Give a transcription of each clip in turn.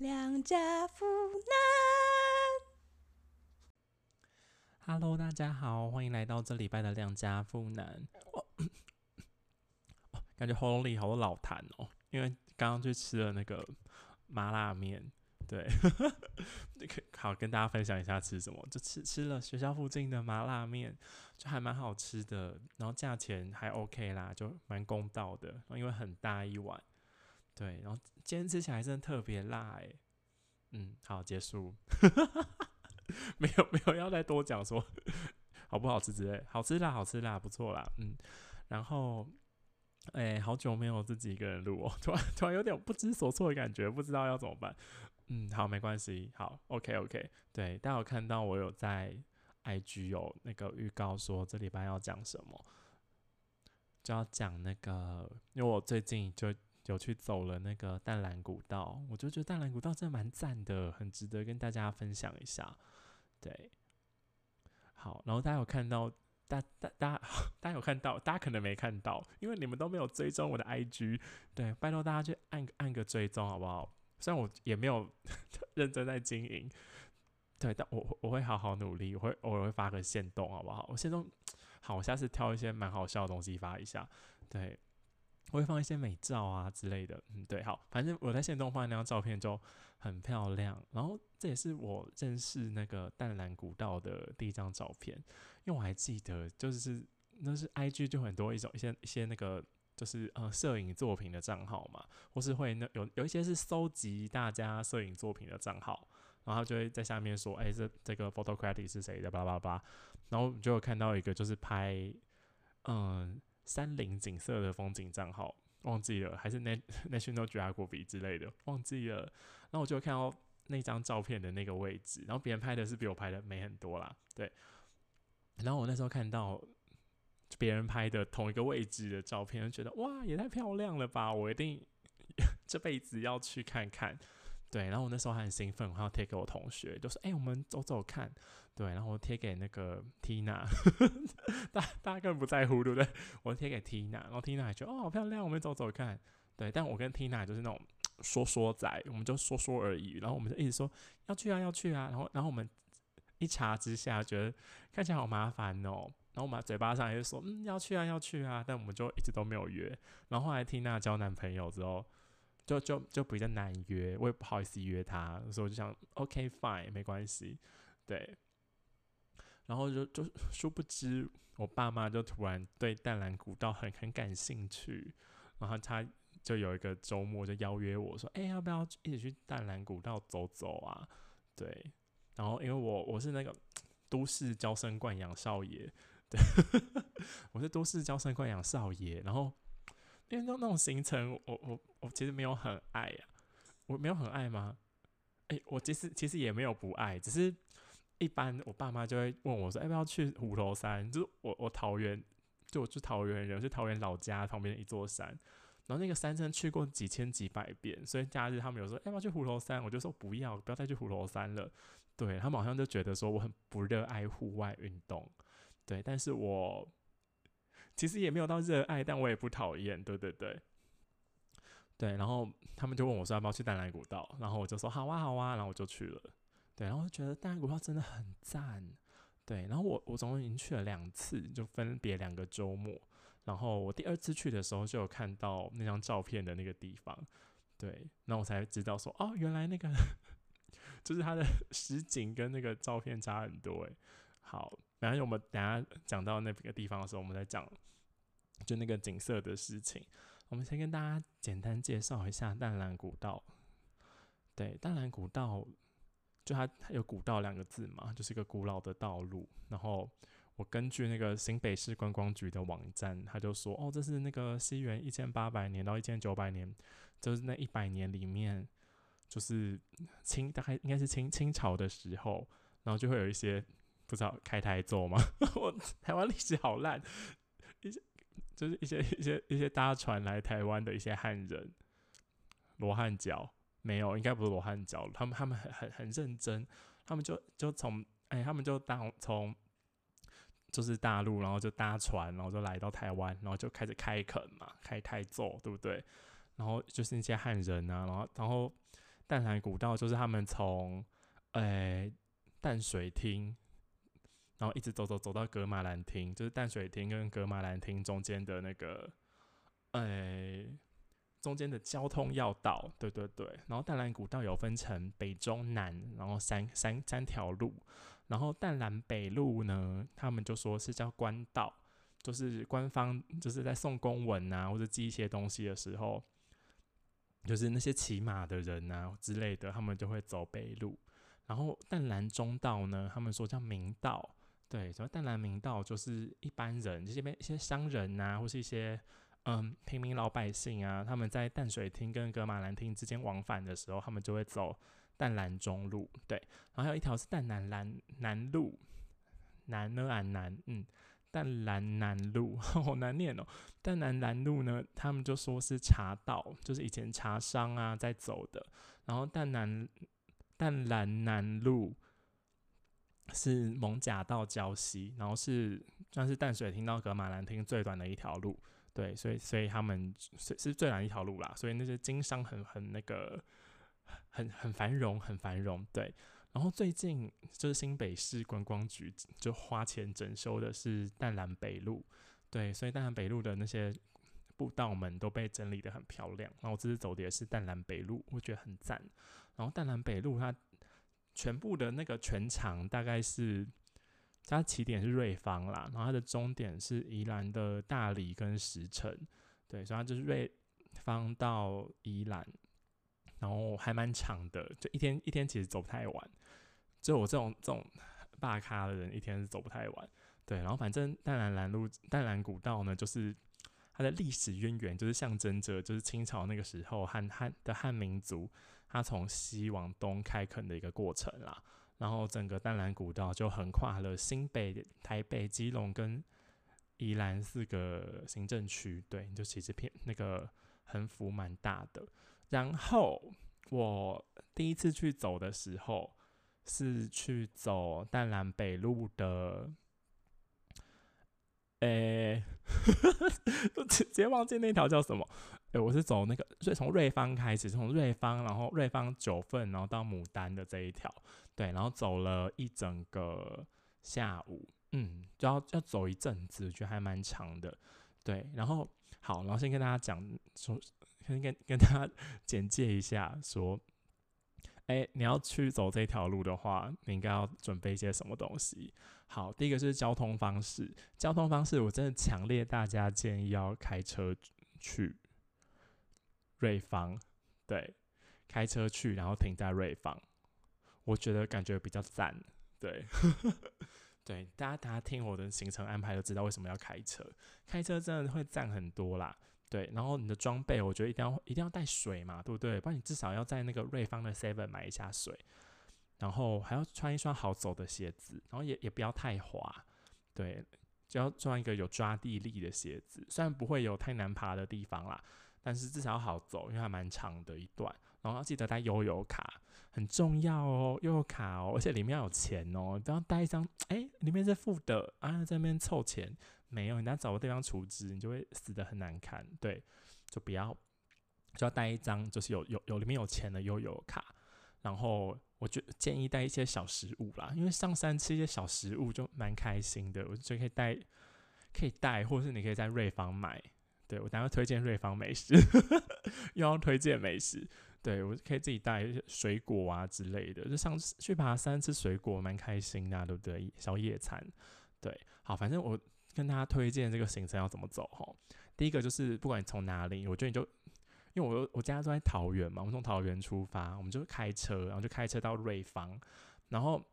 两家妇男。Hello，大家好，欢迎来到这礼拜的两家妇男。哦，感觉喉咙里好多老痰哦，因为刚刚去吃了那个麻辣面。对，这 个好跟大家分享一下吃什么，就吃吃了学校附近的麻辣面，就还蛮好吃的，然后价钱还 OK 啦，就蛮公道的，因为很大一碗，对，然后今天吃起来真的特别辣诶。嗯，好，结束。没有没有要再多讲说好不好吃之类，好吃啦，好吃啦，不错啦，嗯，然后，哎、好久没有自己一个人录哦，突然突然有点不知所措的感觉，不知道要怎么办，嗯，好，没关系，好，OK OK，对，大家有看到我有在 IG 有那个预告说这礼拜要讲什么，就要讲那个，因为我最近就有去走了那个淡蓝古道，我就觉得淡蓝古道真的蛮赞的，很值得跟大家分享一下。对，好，然后大家有看到，大大大家 大家有看到，大家可能没看到，因为你们都没有追踪我的 IG。对，拜托大家去按按个追踪好不好？虽然我也没有 认真在经营，对，但我我会好好努力，我会偶尔会发个线动好不好？我线动好，我下次挑一些蛮好笑的东西发一下。对。我会放一些美照啊之类的，嗯，对，好，反正我在线动放那张照片就很漂亮，然后这也是我认识那个淡蓝古道的第一张照片，因为我还记得，就是那是 I G 就很多一种一些一些那个就是呃摄影作品的账号嘛，或是会那有有一些是搜集大家摄影作品的账号，然后就会在下面说，哎、这这个 photocratic 是谁的，巴拉巴拉，然后就有看到一个就是拍，嗯。山林景色的风景账号忘记了，还是 National Geography 之类的忘记了。然后我就看到那张照片的那个位置，然后别人拍的是比我拍的美很多啦，对。然后我那时候看到别人拍的同一个位置的照片，就觉得哇，也太漂亮了吧！我一定 这辈子要去看看。对，然后我那时候还很兴奋，我还要贴给我同学，就说：“哎、我们走走看。”对，然后我贴给那个 Tina，大大家根本不在乎，对不对？我贴给 Tina，然后 Tina 還覺得哦好漂亮，我们走走看。对，但我跟 Tina 就是那种说说仔，我们就说说而已，然后我们就一直说要去啊要去啊，然后然后我们一查之下觉得看起来好麻烦哦，然后我们嘴巴上也就說嗯要去啊要去啊，但我们就一直都没有约。然后后来 Tina 交男朋友之后。就就就比较难约，我也不好意思约他，所以我就想，OK fine，没关系，对。然后就就殊不知，我爸妈就突然对淡蓝古道很很感兴趣，然后他就有一个周末就邀约我说，哎、要不要一起去淡蓝古道走走啊？对。然后因为我我是那个都市娇生惯养少爺，對，我是都市娇生惯养少爷，然后。因为那那种行程，我我我其实没有很爱呀、啊，我没有很愛嗎？誒、欸，我其实其实也没有不爱，只是一般我爸妈就会问我说，要、不要去虎头山？就是我我桃园，就我是桃园人，我是桃园老家旁边的一座山，然后那个山真去过几千几百遍，所以假日他们有说，要、不要去虎头山？我就说不要，不要再去虎头山了。对，他们好像就觉得说我很不热爱户外运动，对，但是我。其实也没有到热爱，但我也不讨厌，对对对，对。然后他们就问我说要不要去淡蓝古道，然后我就说好啊好啊，然后我就去了。对，然后我就觉得淡蓝古道真的很赞，对。然后我我总共已经去了两次，就分别两个周末。然后我第二次去的时候就有看到那张照片的那个地方，对。那我才知道说哦，原来那个 就是它的实景跟那个照片差很多誒。好。然后我们等下讲到那个地方的时候，我们再讲就那个景色的事情。我们先跟大家简单介绍一下淡蓝古道。对，淡蓝古道就它它有古道两个字嘛，就是一个古老的道路。然后我根据那个新北市观光局的网站，他就说哦，这是那个西元一千八百年到一千九百年，就是那一百年里面，就是清大概应该是清清朝的时候，然后就会有一些。不知道开台奏嗎？我台湾历史好烂，就是一些 一些一些搭船来台湾的一些汉人，罗汉脚没有，应该不是罗汉脚，他们他们很很很认真，他们就就从哎，他们就搭从就是大陆，然后就搭船，然后就来到台湾，然后就开始开垦嘛，开台奏，對不对？然后就是那些汉人啊，然后然后。淡蓝古道就是他们从哎淡水厅，然后一直走走走到格马兰厅，就是淡水厅跟格马兰厅中间的那个呃中间的交通要道，对对对。然后淡蓝古道有分成北中南，然后三三三条路。然后淡蓝北路呢，他们就说是叫官道，就是官方就是在送公文啊或者寄一些东西的时候。就是那些骑马的人啊之类的，他们就会走北路。然后淡蓝中道呢，他们说叫明道，对，什么淡蓝明道就是一般人，这边一些商人啊，或是一些嗯平民老百姓啊，他们在淡水厅跟格马兰厅之间往返的时候，他们就会走淡蓝中路，对。然后还有一条是淡蓝蓝南路，南呢俺南，嗯。淡蓝南路 好难念哦。淡蓝南路呢，他们就说是茶道，就是以前茶商啊在走的。然后淡蓝淡蓝南路是蒙甲到礁溪，然后是算是淡水厅到格马兰厅最短的一条路。对，所以所以他们是是最短一条路啦。所以那些经商很很那个很很繁荣，很繁荣。对。然后最近就是新北市观光局就花钱整修的是淡蓝北路，对，所以淡蓝北路的那些步道们都被整理的很漂亮。然后我这次走的也是淡蓝北路，我觉得很赞。然后淡蓝北路它全部的那个全长大概是它起点是瑞芳啦，然后它的终点是宜兰的大理跟石城，对，所以它就是瑞芳到宜兰。然后还蛮长的，就一天一天其实走不太完，就我这种这种大咖的人，一天是走不太完。对，然后反正淡蓝蓝路、淡蓝古道呢，就是它的历史渊源，就是象征着就是清朝那个时候汉汉的汉民族，他从西往东开垦的一个过程啦。然后整个淡蓝古道就横跨了新北、台北、基隆跟宜兰四个行政区，对，就其实片那个横幅蛮大的。然后我第一次去走的时候，是去走淡蓝北路的，诶，直接忘记那条叫什么。诶，我是走那个，所以从瑞芳开始，从瑞芳，然后瑞芳九份，然后到牡丹的这一条，对，然后走了一整个下午，嗯，就要要走一阵子，觉得还蛮长的，对。然后好，然后先跟大家讲说。跟跟跟他 简介一下，说，哎，你要去走这条路的话，你应该要准备一些什么东西？好，第一个是交通方式，交通方式我真的强烈大家建议要开车去瑞芳，对，开车去，然后停在瑞芳，我觉得感觉比较赞，对，对，大家大家听我的行程安排就知道为什么要开车，开车真的会赞很多啦。对，然后你的装备，我觉得一定要一定要带水嘛，对不对？不然你至少要在那个瑞芳的 Seven 买一下水，然后还要穿一双好走的鞋子，然后也也不要太滑，对，就要穿一个有抓地力的鞋子。虽然不会有太难爬的地方啦，但是至少要好走，因为还蛮长的一段。然后要记得带悠游卡，很重要哦，悠游卡哦，而且里面要有钱哦，不要带一张，哎，里面是负的啊，在那边凑钱。没有，你等下找个地方储值，你就会死的很难看。对，就不要，就要带一张，就是有有有里面有钱的悠游卡。然后，我就建议带一些小食物啦，因为上山吃一些小食物就蛮开心的。我就可以带，可以带，或是你可以在瑞芳买。对我等下推荐瑞芳美食，又要推荐美食。对我可以自己带一些水果啊之类的，就上去爬山吃水果蛮开心的，对不对？小野餐。对，好，反正我。跟大家推荐这个行程要怎么走哈？第一个就是不管你从哪里，我觉得你就因为我我家住在桃园嘛，我们从桃园出发，我们就开车，然后就开车到瑞芳，然后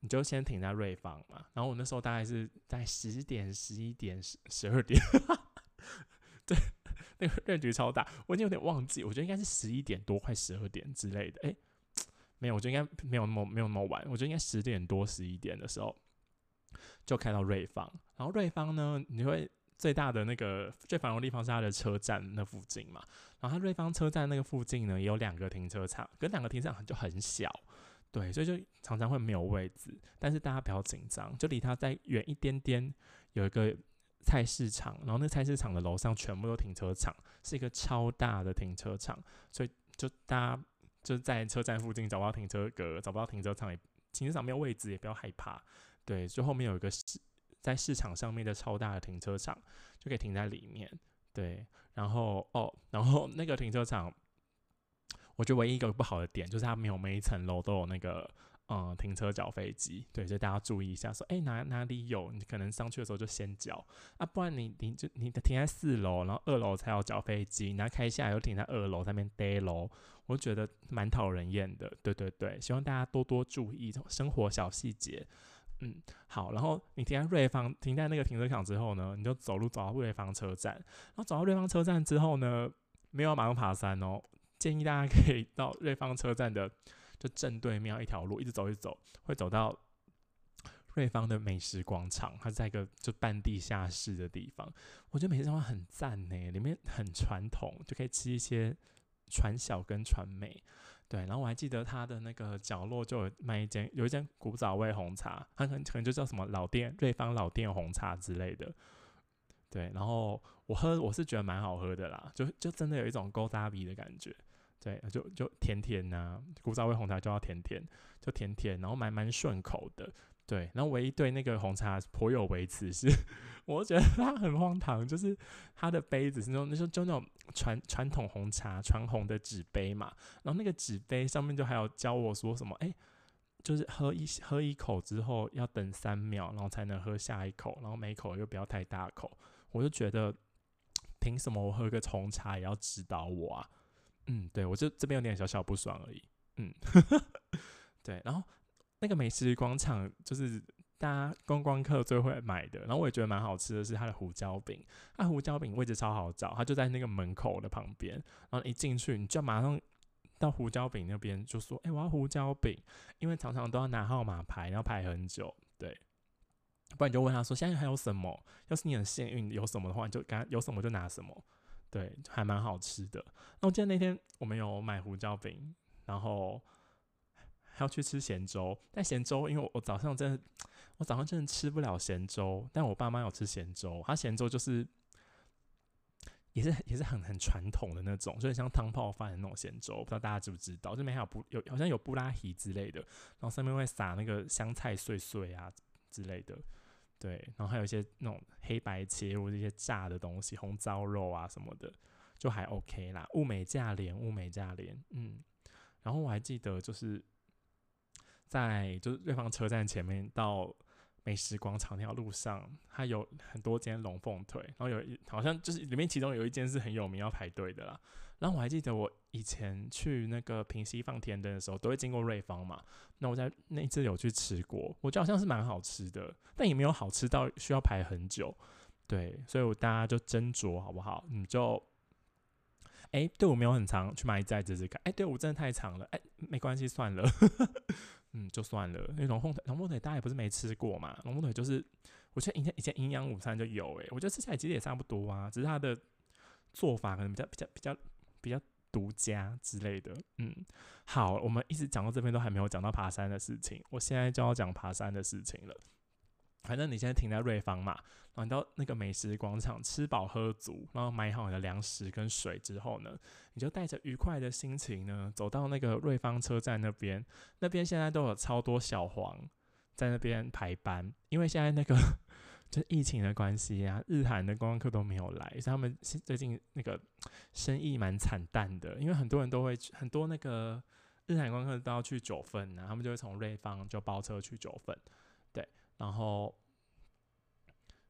你就先停在瑞芳嘛。然后我那时候大概是在十点、十一点、十十二点，对，那个认局超大，我已经有点忘记，我觉得应该是十一点多，快十二点之类的。诶，没有，我觉得应该没有那么没有那么晚，我觉得应该十点多、十一点的时候。就开到瑞芳，然后瑞芳呢，你会最大的那个最繁荣地方是它的车站那附近嘛，然后它瑞芳车站那个附近呢，也有两个停车场，跟两个停车场就很小，对，所以就常常会没有位置，但是大家不要紧张，就离它再远一点点，有一个菜市场，然后那菜市场的楼上全部都停车场，是一个超大的停车场，所以就大家就是在车站附近找不到停车格，找不到停车场，也停车场没有位置，也不要害怕。对，就后面有一个市在市场上面的超大的停车场，就可以停在里面。对，然后哦，然后那个停车场，我觉得唯一一个不好的点就是它没有每一层楼都有那个。嗯，停车缴飞机，对，所以大家注意一下，说，哎，哪哪里有，你可能上去的时候就先缴啊，不然你你就你停在四楼，然后二楼才要缴飞机，然后开下来又停在二楼上面呆楼，我觉得蛮讨人厌的，对对对，希望大家多多注意生活小细节。嗯，好，然后你停在瑞芳，停在那个停车场之后呢，你就走路走到瑞芳车站，然后走到瑞芳车站之后呢，没有马上爬山哦，建议大家可以到瑞芳车站的。就正对面一条路，一直走一直走，会走到瑞芳的美食广场。它在一个就半地下室的地方，我觉得美食广场很赞呢，里面很传统，就可以吃一些传小跟传美。对，然后我还记得它的那个角落就有卖一间，有一间古早味红茶，它可能可能就叫什么老店瑞芳老店红茶之类的。对，然后我喝我是觉得蛮好喝的啦，就就真的有一种勾搭鼻的感觉。对，就就甜甜呐，古早味红茶就要甜甜，就甜甜，然后蛮蛮顺口的。对，然后唯一对那个红茶颇有微词是，我觉得它很荒唐，就是它的杯子是那种那时候就那种传传统红茶传红的纸杯嘛，然后那个纸杯上面就还有教我说什么，哎，就是喝一喝一口之后要等三秒，然后才能喝下一口，然后每口又不要太大口。我就觉得，凭什么我喝个红茶也要指导我啊？嗯，对，我就这边有点小小不爽而已。嗯，对，然后那个美食广场就是大家观光客最会买的，然后我也觉得蛮好吃的是它的胡椒饼，它胡椒饼位置超好找，它就在那个门口的旁边，然后一进去你就马上到胡椒饼那边就说，哎，我要胡椒饼，因为常常都要拿号码牌，要排很久，对，不然你就问他说现在还有什么？要是你很幸运有什么的话，你就刚有什么就拿什么。对，还蛮好吃的。那我记得那天我们有买胡椒饼，然后还要去吃咸粥。但咸粥，因为我早上真的，我早上真的吃不了咸粥。但我爸妈有吃咸粥，他咸粥就是也是也是很很传统的那种，就像汤泡饭的那种咸粥。不知道大家知不知道？这边还有布有好像有布拉提之类的，然后上面会撒那个香菜碎碎啊之类的。对，然后还有一些那种黑白切或者一些炸的东西，红糟肉啊什么的，就还 OK 啦。物美价廉，物美价廉，嗯。然后我还记得，就是在就是瑞芳车站前面到。美食广场那条路上，它有很多间龙凤腿，然后有一好像就是里面其中有一间是很有名要排队的啦。然后我还记得我以前去那个平西放天灯的时候，都会经过瑞芳嘛。那我在那一次有去吃过，我觉得好像是蛮好吃的，但也没有好吃到需要排很久。对，所以我大家就斟酌好不好？你就，哎，队伍没有很长，去买一再试试看。哎，队伍真的太长了，哎，没关系，算了。嗯，就算了。因为龙凤腿，龙凤腿大家也不是没吃过嘛。龙凤腿就是，我觉得以前以前营养午餐就有哎，我觉得吃起来其实也差不多啊，只是它的做法可能比较比较比较比较独家之类的。嗯，好，我们一直讲到这边都还没有讲到爬山的事情，我现在就要讲爬山的事情了。反正你现在停在瑞芳嘛，然后你到那个美食广场吃饱喝足，然后买好你的粮食跟水之后呢，你就带着愉快的心情呢，走到那个瑞芳车站那边。那边现在都有超多小黄在那边排班，因为现在那个就疫情的关系啊，日韩的观光客都没有来，所以他们最近那个生意蛮惨淡的。因为很多人都会很多那个日韩观光客都要去九份啊，他们就会从瑞芳就包车去九份。对然后，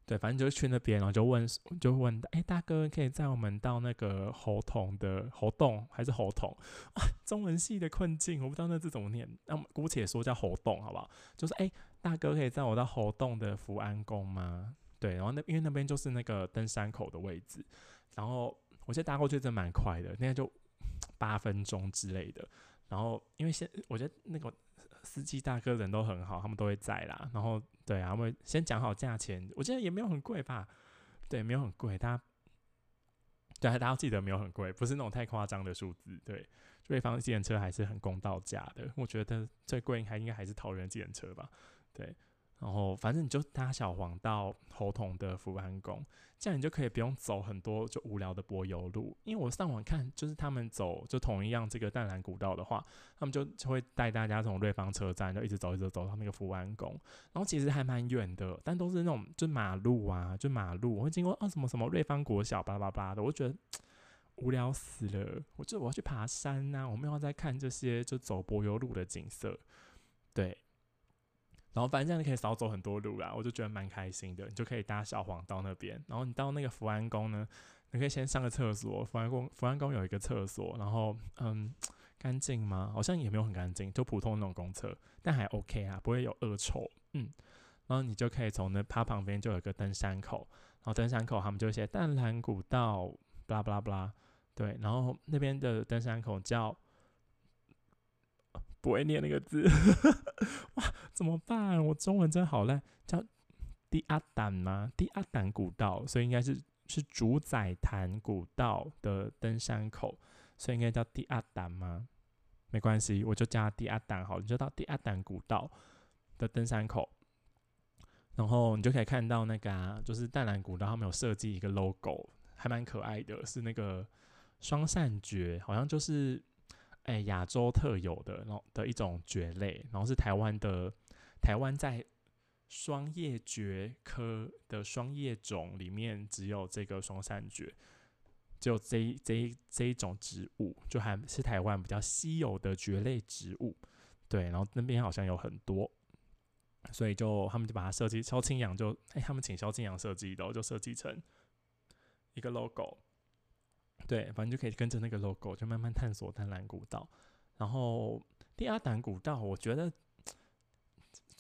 对，反正就是去那边，然后就问，就问，哎，大哥，可以载我们到那个猴桶的猴洞还是猴童？中文系的困境，我不知道那字怎么念，那我们姑且说叫猴洞，好不好？就是，哎，大哥，可以载我到猴洞的福安宫吗？对，然后那因为那边就是那个登山口的位置，然后我觉得搭过去真蛮快的，那就八分钟之类的。然后因为现我觉得那个。司机大哥人都很好，他们都会在啦。然后，对啊，他们先讲好价钱，我觉得也没有很贵吧？对，没有很贵。大家，对，大家记得没有很贵，不是那种太夸张的数字。对，瑞芳自行车还是很公道价的。我觉得最贵应该应该还是桃园自行车吧？对，然后反正你就搭小黄到侯同的福安宫，这样你就可以不用走很多就无聊的柏油路。因为我上网看，就是他们走就同一样这个淡蓝古道的话，他们就就会带大家从瑞芳车站就一直走一直走到那个福安宫，然后其实还蛮远的，但都是那种就马路啊，就马路会经过啊什么什么瑞芳国小巴拉巴拉的，我觉得无聊死了。我就我要去爬山呐，我没有在看这些就走柏油路的景色，对。然后反正这样你可以少走很多路啦，我就觉得蛮开心的。你就可以搭小黄到那边，然后你到那个福安宫呢，你可以先上个厕所。福安宫福安宫有一个厕所，然后嗯，干净吗？好像也没有很干净，就普通那种公厕，但还 OK 啊，不会有恶臭。嗯，然后你就可以从那它旁边就有一个登山口，然后登山口他们就写淡蓝古道，巴拉巴拉巴拉，对，然后那边的登山口叫。不会念那个字，哇，怎么办？我中文真好烂，叫第阿胆吗？第阿胆古道，所以应该是是主宰坛古道的登山口，所以应该叫第阿胆吗？没关系，我就叫第阿胆好，你就到第阿胆古道的登山口，然后你就可以看到那个啊，就是淡蓝古道，他们有设计一个 logo，还蛮可爱的，是那个双扇蕨，好像就是。哎，亚洲特有的，然后的一种蕨类，然后是台湾的，台湾在双叶蕨科的双叶种里面只有这个双扇蕨，只有这这一这一种植物，就还是台湾比较稀有的蕨类植物。对，然后那边好像有很多，所以就他们就把它设计，萧清扬就哎，他们请萧清扬设计的，就设计成一个 logo。对，反正就可以跟着那个 logo，就慢慢探索丹蓝古道。然后第二胆古道，我觉得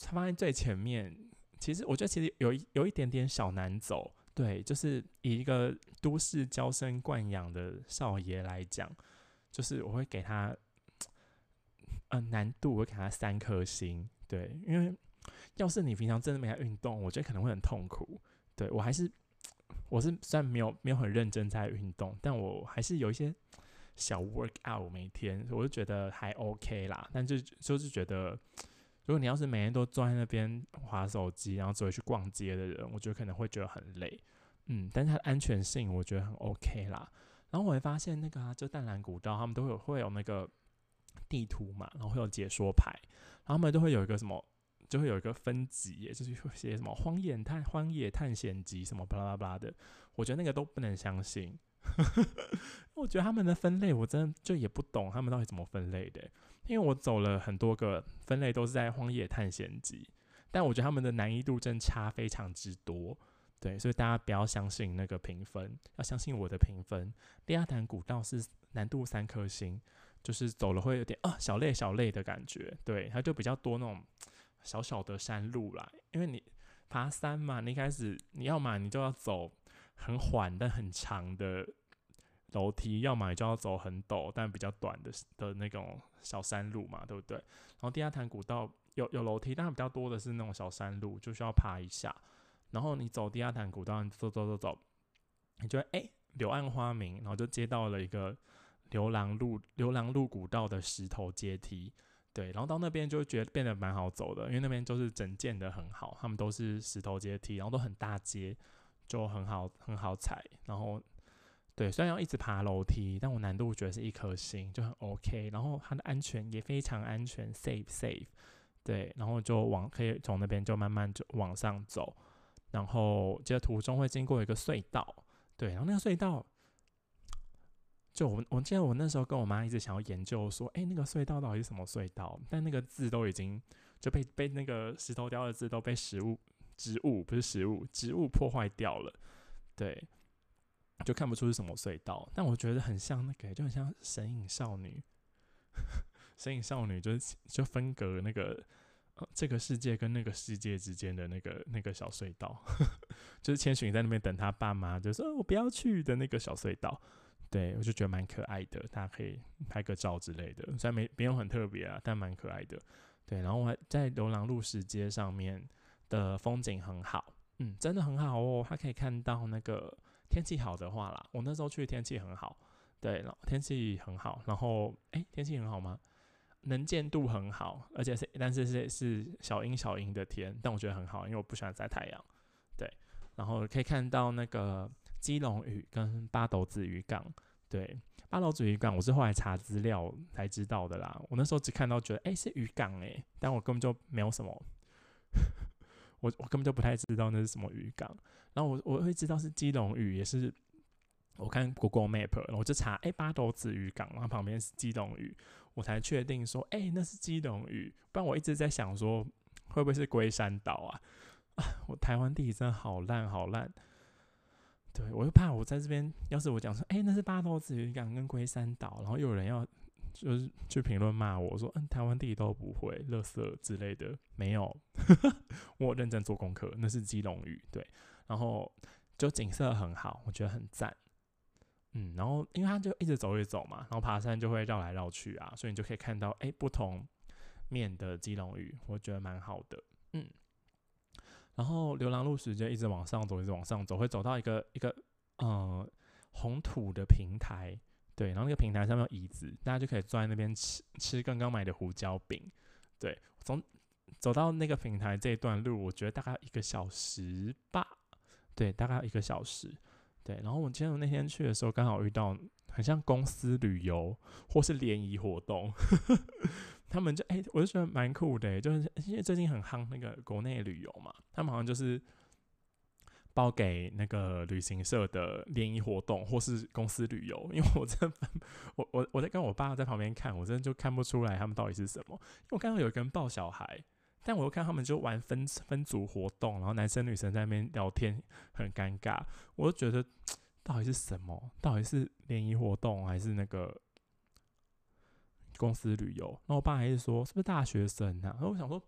他放在最前面。其实我觉得其实有一有一点点小难走。对，就是以一个都市娇生惯养的少爷来讲，就是我会给他，嗯，难度我会给他三颗星。对，因为要是你平常真的没在运动，我觉得可能会很痛苦。对我还是。我是虽然没有没有很认真在运动，但我还是有一些小 work out 每天，我就觉得还 OK 啦。但就就是觉得，如果你要是每天都坐在那边划手机，然后只会去逛街的人，我觉得可能会觉得很累。嗯，但是它的安全性我觉得很 OK 啦。然后我会发现那个啊，就淡蓝古道，他们都有会有那个地图嘛，然后会有解说牌，然后他们都会有一个什么。就会有一个分级，就是会写什么“荒野探荒野探险集”什么巴拉巴拉的，我觉得那个都不能相信。我觉得他们的分类，我真的就也不懂他们到底怎么分类的。因为我走了很多个分类，都是在荒野探险集，但我觉得他们的难易度真差非常之多。对，所以大家不要相信那个评分，要相信我的评分。利亚坦古道是难度三颗星，就是走了会有点啊小累小累的感觉。对，它就比较多那种。小小的山路啦，因为你爬山嘛，你一开始你要嘛你就要走很缓但很长的楼梯，要么你就要走很陡但比较短的的那种小山路嘛，对不对？然后地下潭古道有有楼梯，但比较多的是那种小山路，就需要爬一下。然后你走地下潭古道，你走走走走，你就哎柳暗花明，然后就接到了一个流浪路流浪路古道的石头阶梯。对，然后到那边就觉得变得蛮好走的，因为那边就是整建的很好，他们都是石头阶梯，然后都很大阶，就很好很好踩。然后，对，虽然要一直爬楼梯，但我难度觉得是一颗星，就很 OK。然后它的安全也非常安全，safe safe。对，然后就往可以从那边就慢慢就往上走，然后接着途中会经过一个隧道，对，然后那个隧道。就我，我记得我那时候跟我妈一直想要研究说，哎，那个隧道到底是什么隧道？但那个字都已经就被被那个石头雕的字都被食物植物不是食物植物破坏掉了，对，就看不出是什么隧道。但我觉得很像那个，就很像神隐少女，神隐少女就是就分隔那个呃这个世界跟那个世界之间的那个那个小隧道，就是千寻在那边等他爸妈，就说我不要去的那个小隧道。对，我就觉得蛮可爱的，大家可以拍个照之类的，虽然没没有很特别啊，但蛮可爱的。对，然后还在流浪路石阶上面的风景很好，嗯，真的很好哦。它可以看到那个天气好的话啦，我那时候去天气很好，对，天气很好。然后，哎，天气很好吗？能见度很好，而且是但是是是小阴小阴的天，但我觉得很好，因为我不喜欢晒太阳。对，然后可以看到那个基隆屿跟八斗子渔港。对，八斗子渔港我是后来查资料才知道的啦。我那时候只看到觉得哎是渔港哎，但我根本就没有什么，我我根本就不太知道那是什么渔港。然后我我会知道是基隆屿，也是我看 Google Map，然后我就查哎八斗子渔港，然后旁边是基隆屿。我才确定说，哎，那是基隆屿。不然我一直在想说，会不会是龟山岛啊？啊，我台湾地理真的好烂好烂。对我又怕我在这边，要是我讲说，哎，那是八斗子渔港跟龟山岛，然后又有人要就是去评论骂我说，嗯，台湾地理都不会，垃圾之类的。没有，我认真做功课，那是基隆屿。对，然后就景色很好，我觉得很赞。嗯，然后因为他就一直走一走嘛，然后爬山就会绕来绕去啊，所以你就可以看到哎不同面的基隆屿，我觉得蛮好的。嗯，然后流浪路时间一直往上走，一直往上走，会走到一个一个呃红土的平台，对，然后那个平台上面有椅子，大家就可以坐在那边吃吃刚刚买的胡椒饼。对，从走到那个平台这一段路，我觉得大概一个小时吧，对，大概一个小时。对，然后我记得那天去的时候，刚好遇到很像公司旅游或是联谊活动，他们就哎，我就觉得蛮酷的，就是因为最近很夯那个国内旅游嘛，他们好像就是包给那个旅行社的联谊活动或是公司旅游，因为我真的我我我在跟我爸在旁边看，我真的就看不出来他们到底是什么，因为我刚刚有一个人抱小孩。但我又看他们就玩分分组活动，然后男生女生在那边聊天，很尴尬。我就觉得到底是什么？到底是联谊活动还是那个公司旅游？然后我爸还是说是不是大学生啊？然后我想说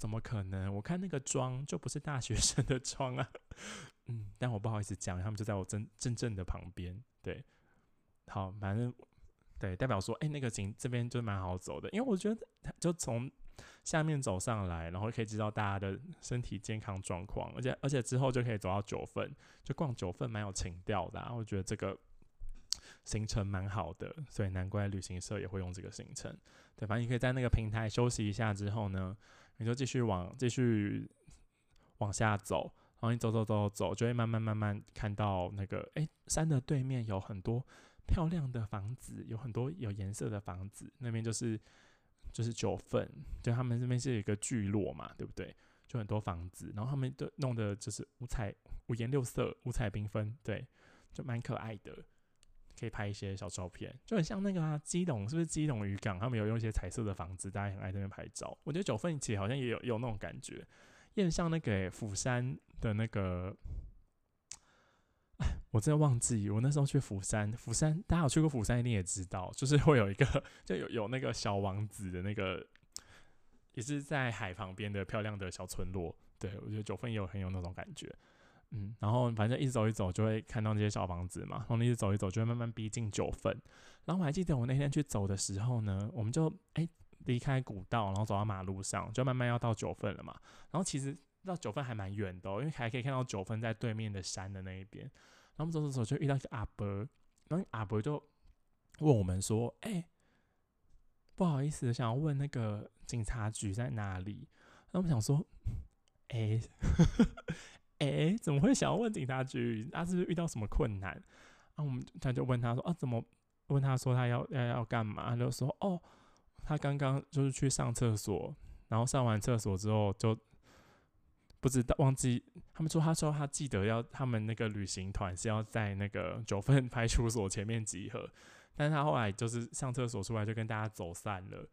怎么可能？我看那个妆就不是大学生的妆啊。嗯，但我不好意思讲，他们就在我真真正的旁边。对，好，反正对代表说，哎，那个景这边就蛮好走的，因为我觉得就从。下面走上来，然后可以知道大家的身体健康状况，而且而且之后就可以走到九份，就逛九份蛮有情调的。我觉得这个行程蛮好的，所以难怪旅行社也会用这个行程。对，反正你可以在那个平台休息一下之后呢，你就继续往继续往下走，然后你走走走走，就会慢慢慢慢看到那个哎山的对面有很多漂亮的房子，有很多有颜色的房子，那边就是。就是九份，就他们这边是一个聚落嘛，对不对？就很多房子，然后他们都弄的就是五彩、五颜六色、五彩缤纷，对，就蛮可爱的，可以拍一些小照片，就很像那个啊基隆，是不是基隆渔港？他们有用一些彩色的房子，大家很爱这边拍照。我觉得九份其实好像也有有那种感觉，也很像那个釜山的那个。我真的忘记，我那时候去釜山，釜山大家有去过釜山，一定也知道，就是会有一个，就有有那个小王子的那个，也是在海旁边的漂亮的小村落。对我觉得九份也有很有那种感觉，嗯，然后反正一直走一走就会看到那些小房子嘛，然后一直走一走就会慢慢逼近九份。然后我还记得我那天去走的时候呢，我们就哎离开古道，然后走到马路上，就慢慢要到九份了嘛。然后其实到九份还蛮远的，因为还可以看到九份在对面的山的那一边。然后我们走走走，就遇到一个阿伯，然后阿伯就问我们说：“哎，不好意思，想要问那个警察局在哪里？”那我们想说：“哎，哎，怎么会想要问警察局？他是不是遇到什么困难？”啊，我们他就问他说：“啊，怎么？”问他说：“他要要要干嘛？”他就说：“哦，他刚刚就是去上厕所，然后上完厕所之后就。”不知道忘记，他们说他说他记得要他们那个旅行团是要在那个九份 派出所前面集合，但是他后来就是上厕所出来就跟大家走散了，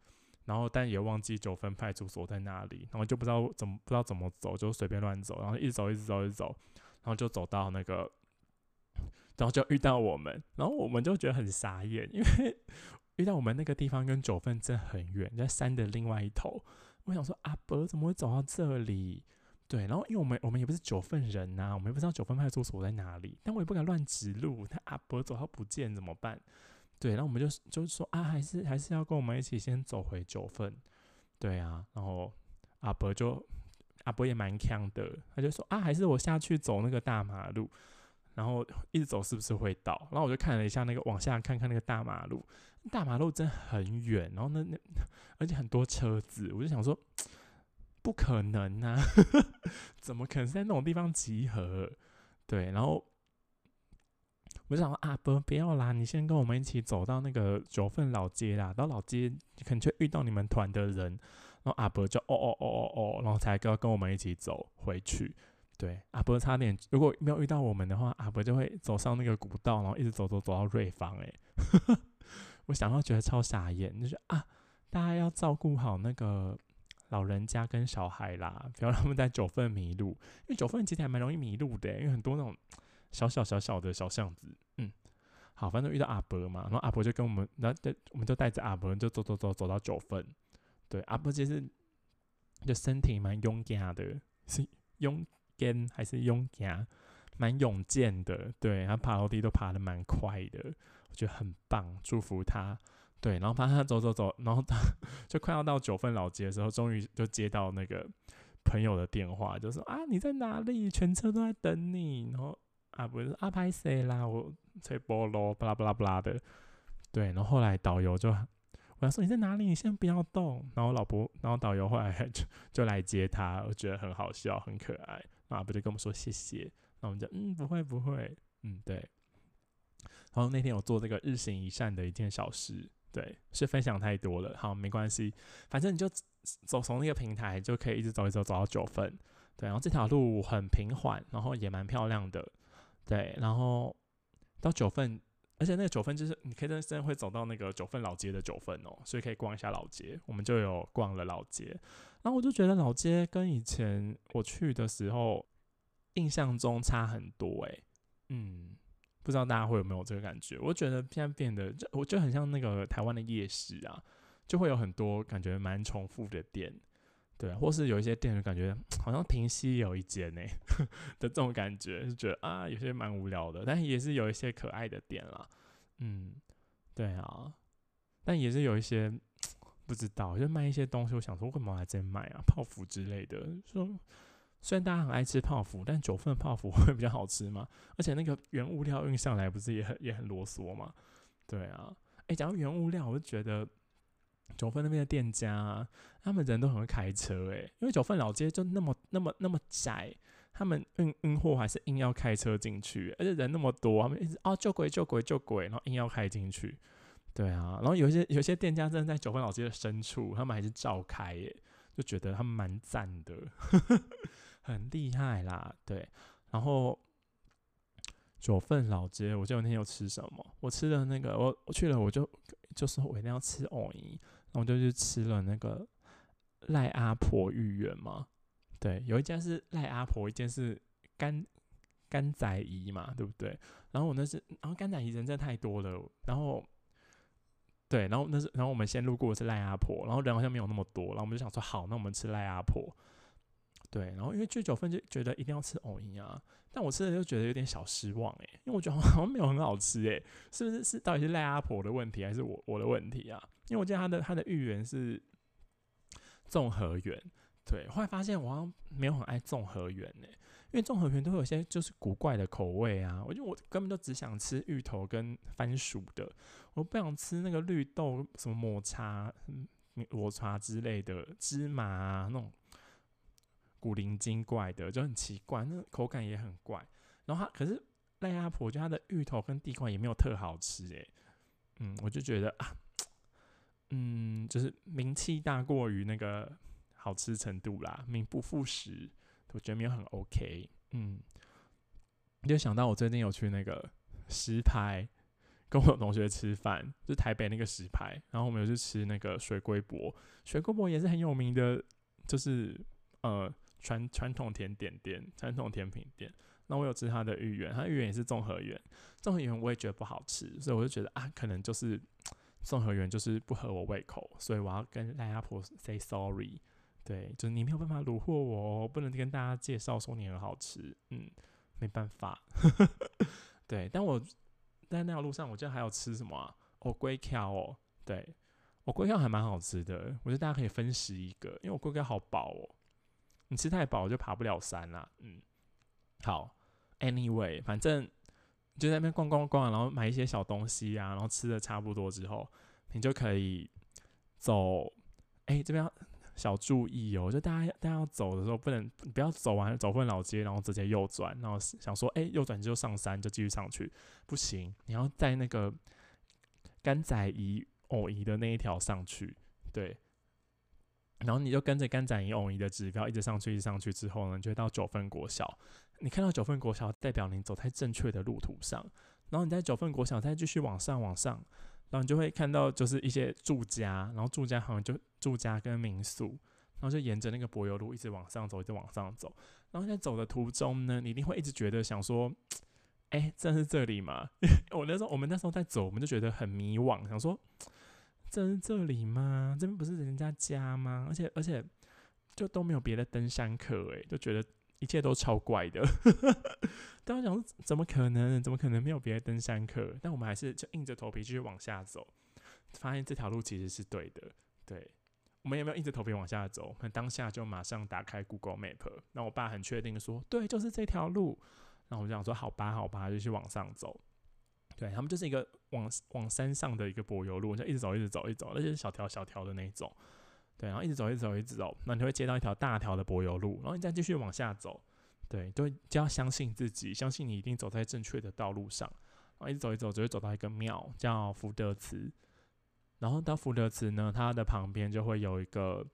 然后但也忘记九份派出所在哪里，然后就不知道怎么不知道怎么走，就随便乱走，然后一直走一直走一直走，然后就走到那个，然后就遇到我们，然后我们就觉得很傻眼，因为 遇到我们那个地方跟九份真很远，在山的另外一头，我想说阿伯怎么会走到这里？对，然后因为我们我们也不是九份人呐，我们也不知道九份派出所在哪里，但我也不敢乱指路，那阿伯走到不见怎么办？对，然后我们就就是说啊，还是还是要跟我们一起先走回九份，对啊，然后阿伯就阿伯也蛮强的，他就说啊，还是我下去走那个大马路，然后一直走是不是会到？然后我就看了一下那个往下看看那个大马路，大马路真的很远，然后那那而且很多车子，我就想说不可能啊，怎么可能是在那种地方集合？对，然后我想说啊，不不要啦，你先跟我们一起走到那个九份老街啦，到老街可能就遇到你们团的人，然后阿伯就哦哦哦哦哦，然后才跟跟我们一起走回去。对，阿伯差点如果没有遇到我们的话，阿伯就会走上那个古道，然后一直走走走到瑞芳。哎，我想到觉得超傻眼，就是啊，大家要照顾好那个老人家跟小孩啦，不要让他们在九份迷路，因为九份其实还蛮容易迷路的，因为很多那种小小小小的小巷子。嗯，好，反正遇到阿伯嘛，然后阿伯就跟我们，然后我们就带着阿伯就走走走走到九份。对，阿伯其实就身体蛮勇敢的，是勇。跟还是勇敢，蛮勇健的，对他爬楼梯都爬的蛮快的，我觉得很棒，祝福他。对，然后反正他走走走，然后他 就快要到九份老街的时候，终于就接到那个朋友的电话，就说啊你在哪里？全车都在等你。然后啊不是阿拍谁啦？我吹波罗，巴拉巴拉巴拉的。对，然后后来导游就我要说你在哪里？你先不要动。然后老婆，然后导游后来 就就来接他，我觉得很好笑，很可爱。啊，不就跟我们说谢谢，那我们就嗯不会不会，嗯对。然后那天我做这个日行一善的一件小事，对，是分享太多了，好没关系，反正你就走从那个平台就可以一直走一走走到九份，对，然后这条路很平缓，然后也蛮漂亮的，对，然后到九份，而且那个九份就是你可以真真会走到那个九份老街的九份哦，所以可以逛一下老街，我们就有逛了老街。然后我就觉得老街跟以前我去的时候印象中差很多诶。嗯，不知道大家会有没有这个感觉？我觉得现在变得，就我就很像那个台湾的夜市啊，就会有很多感觉蛮重复的店，对，或是有一些店就感觉好像平西有一间呢 的这种感觉，就觉得啊有些蛮无聊的，但也是有一些可爱的店啦，嗯，对啊，但也是有一些。不知道，就卖一些东西。我想说，为什么还在卖啊？泡芙之类的。说虽然大家很爱吃泡芙，但九份泡芙 会比较好吃吗？而且那个原物料运上来，不是也很也很啰嗦吗？对啊。哎，讲到原物料，我就觉得九份那边的店家，他们人都很会开车。哎，因为九份老街就那么那么那么窄，他们运运货还是硬要开车进去，而且人那么多，他们一直哦救鬼救鬼救鬼，然后硬要开进去。对啊，然后有些有些店家真的在九份老街的深处，他们还是照开耶，就觉得他们蛮赞的，很厉害啦。对，然后九份老街，我记得那天有吃什么？我吃的那个，我我去了，我就就说我一定要吃藕泥，然后我就去吃了那个赖阿婆芋圆嘛。对，有一家是赖阿婆，一间是甘甘仔姨嘛，对不对？然后我那是，然后甘仔姨人真的太多了，然后。对，然后那是，然后我们先路过的是赖阿婆，然后人好像没有那么多，然后我们就想说，好，那我们吃赖阿婆。对，然后因为去九分就觉得一定要吃藕泥啊，但我吃了就觉得有点小失望诶，因为我觉得好像没有很好吃诶，是不是？是到底是赖阿婆的问题还是我我的问题啊？因为我记得他的他的芋圆是综合圆，对，后来发现我好像没有很爱综合圆诶。因为综合园都会有些就是古怪的口味啊，我觉得我根本就只想吃芋头跟番薯的，我不想吃那个绿豆什么抹茶、抹茶之类的芝麻啊那种古灵精怪的，就很奇怪，那口感也很怪。然后它可是赖阿婆，就它的芋头跟地瓜也没有特好吃诶。嗯，我就觉得啊，嗯，就是名气大过于那个好吃程度啦，名不副实。我觉得没有很 OK，嗯，就想到我最近有去那个石牌，跟我同学吃饭，就台北那个石牌，然后我们有去吃那个水龟博，水龟博也是很有名的，就是呃传传统甜点店、传统甜品店。那我有吃他的芋圆，他芋圆也是综合圆，综合圆我也觉得不好吃，所以我就觉得啊，可能就是综合圆就是不合我胃口，所以我要跟赖阿婆 say sorry。对，就是你没有办法虏获我，不能跟大家介绍说你很好吃，嗯，没办法。对，但我在那条路上，我记得还有吃什么啊？哦，龟壳哦，对，我龟壳还蛮好吃的，我觉得大家可以分食一个，因为我龟壳好薄哦，你吃太饱就爬不了山啦。嗯，好，anyway，反正就在那边逛逛逛，然后买一些小东西啊，然后吃的差不多之后，你就可以走。哎，这边要小注意哦，就大家大家要走的时候，不能不要走完走混老街，然后直接右转，然后想说，哎，右转就上山，就继续上去，不行，你要在那个甘仔仪偶仪的那一条上去，对。然后你就跟着甘仔仪偶仪的指标一直上去，一直上去之后呢，就会到九份国小。你看到九份国小，代表你走在正确的路途上。然后你在九份国小再继续往上往上，然后你就会看到就是一些住家，然后住家好像就住家跟民宿，然后就沿着那个柏油路一直往上走，一直往上走。然后在走的途中呢，你一定会一直觉得想说，哎，真是这里吗？我那时候我们那时候在走，我们就觉得很迷惘，想说，这是这里吗？这边不是人家家吗？而且而且就都没有别的登山客，诶，就觉得。一切都超怪的，大家想怎么可能？怎么可能没有别的登山客？但我们还是就硬着头皮继续往下走，发现这条路其实是对的。对，我们有没有硬着头皮往下走？那当下就马上打开 Google Map，那我爸很确定说，对，就是这条路。然后我就想说，好吧，好吧，就去往上走。对他们就是一个往往山上的一个柏油路，就一直走，一直走，一直走，而且是小条小条的那种。对，然后一直走，一直走，一直走，那你会接到一条大条的柏油路，然后你再继续往下走，对，就就要相信自己，相信你一定走在正确的道路上，然后一直走，一走，只会走到一个庙，叫福德祠，然后到福德祠呢，它的旁边就会有一个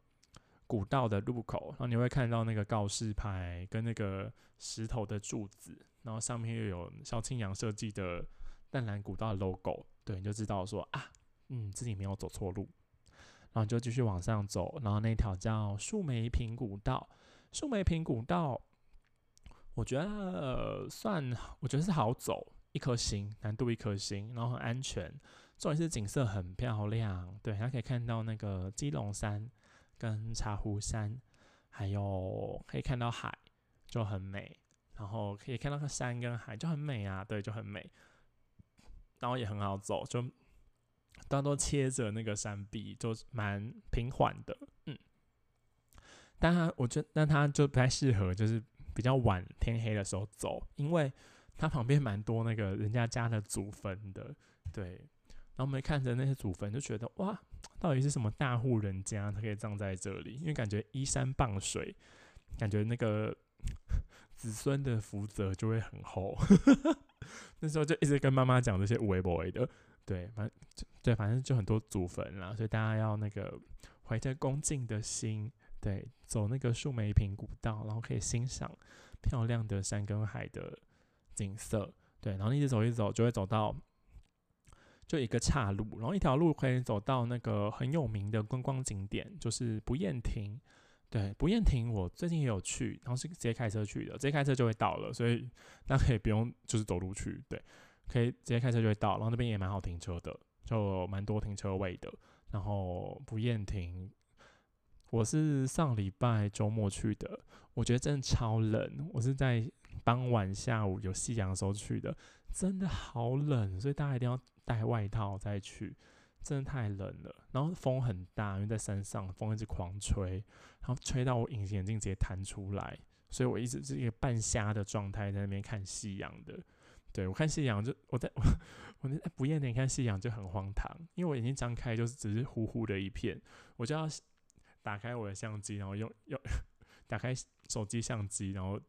古道的路口，然后你会看到那个告示牌跟那个石头的柱子，然后上面又有萧清扬设计的淡蓝古道的 logo，对，你就知道说啊，嗯，自己没有走错路。然后就继续往上走，然后那条叫树莓平古道。树莓平古道，我觉得算，我觉得是好走，一颗星，难度一颗星，然后很安全。重点是景色很漂亮，对，它可以看到那个基隆山跟茶壶山，还有可以看到海，就很美。然后可以看到个山跟海，就很美啊，对，就很美。然后也很好走，就。大多切着那个山壁，就蛮平缓的，嗯。但它，我觉得，但它就不太适合，就是比较晚天黑的时候走，因为它旁边蛮多那个人家家的祖坟的，对。然后我们看着那些祖坟，就觉得哇，到底是什么大户人家，他可以葬在这里？因为感觉依山傍水，感觉那个子孙的福泽就会很厚。那时候就一直跟妈妈讲这些无 boy 的。对，反正对，反正就很多祖坟啦，所以大家要那个怀着恭敬的心，对，走那个树梅坪古道，然后可以欣赏漂亮的山跟海的景色。对，然后一直走一走，就会走到就一个岔路，然后一条路可以走到那个很有名的观光景点，就是不厌亭。对，不厌亭我最近也有去，然后是直接开车去的，直接开车就会到了，所以 大家可以不用就是走路去，对。可以直接开车就会到，然后那边也蛮好停车的，就蛮多停车位的。然后不厌停，我是上礼拜周末去的，我觉得真的超冷。我是在傍晚下午有夕阳的时候去的，真的好冷，所以大家一定要带外套再去，真的太冷了。然后风很大，因为在山上，风一直狂吹，然后吹到我隐形眼镜直接弹出来，所以我一直是一个半瞎的状态在那边看夕阳的。对我看夕阳就我在我 我那不厌点看夕阳就很荒唐，因为我眼睛张开就是只是糊糊的一片，我就要打开我的相机，然后用用打开手机相机，然后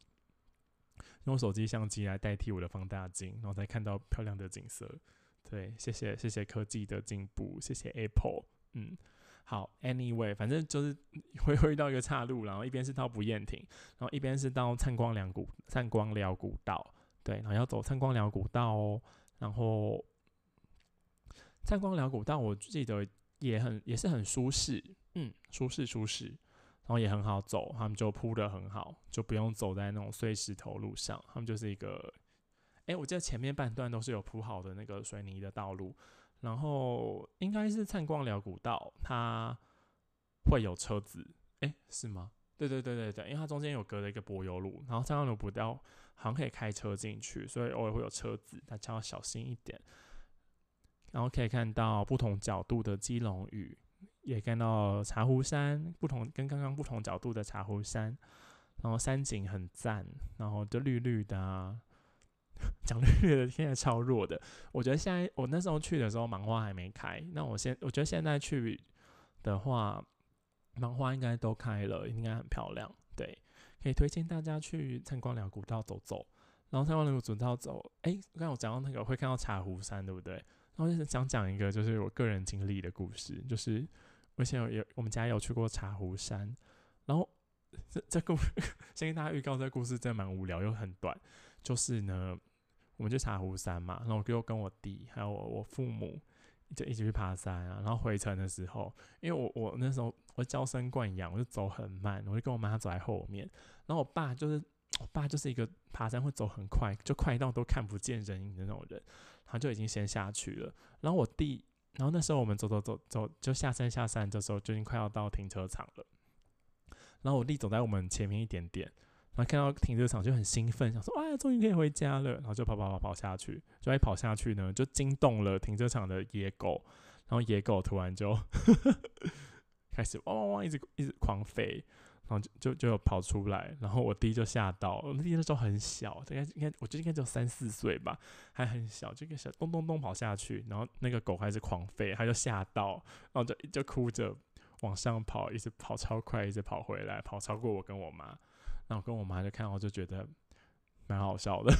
用手机相机来代替我的放大镜，然后才看到漂亮的景色。对，谢谢谢谢科技的进步，谢谢 Apple。嗯，好，Anyway，反正就是 会会遇到一个岔路，然后一边是到不厌亭，然后一边是到灿光两古灿光寮古道。对，然后要走灿光寮古道哦，然后灿光寮古道我记得也很也是很舒适，嗯，舒适舒适，然后也很好走，他们就铺的很好，就不用走在那种碎石头路上，他们就是一个，哎，我记得前面半段都是有铺好的那个水泥的道路，然后应该是灿光寮古道，它会有车子，哎，是吗？对对对对对，因为它中间有隔了一个柏油路，然后灿光寮古道。好像可以开车进去，所以偶尔会有车子，大家要小心一点。然后可以看到不同角度的基隆屿，也看到茶壶山，不同跟刚刚不同角度的茶壶山，然后山景很赞，然后就绿绿的，讲略略的，现在超弱的。我觉得现在我那时候去的时候，芒花还没开。那我现我觉得现在去的话，芒花应该都开了，应该很漂亮。对，可以推荐大家去参观两古道走走。然后参观两古道走，哎，刚才我讲到那个会看到茶壶山，对不对？然后就是想讲一个，就是我个人经历的故事，就是我以前有有我们家有去过茶壶山，然后这这故 先跟大家预告，这故事真的蛮无聊又很短。就是呢，我们去茶壶山嘛，然后我就跟我弟还有我我父母就一起去爬山啊。然后回程的时候，因为我我那时候我娇生惯养，我就走很慢，我就跟我妈走在后面。然后我爸就是我爸就是一个爬山会走很快，就快到都看不见人影的那种人，他就已经先下去了。然后我弟，然后那时候我们走走走走，就下山下山的时候，就已经快要到停车场了。然后我弟走在我们前面一点点。然后看到停车场就很兴奋，想说：“哇，终于可以回家了！”然后就跑跑跑跑下去，就一跑下去呢，就惊动了停车场的野狗。然后野狗突然就 开始汪汪汪，一直一直狂吠，然后就就就跑出来。然后我弟就吓到，我弟那时候很小，应该应该我觉得应该只有三四岁吧，还很小，就个小咚咚咚跑下去。然后那个狗开始狂吠，他就吓到，然后就就哭着往上跑，一直跑超快，一直跑回来，跑超过我跟我妈。然后跟我妈就看，我就觉得蛮好笑的，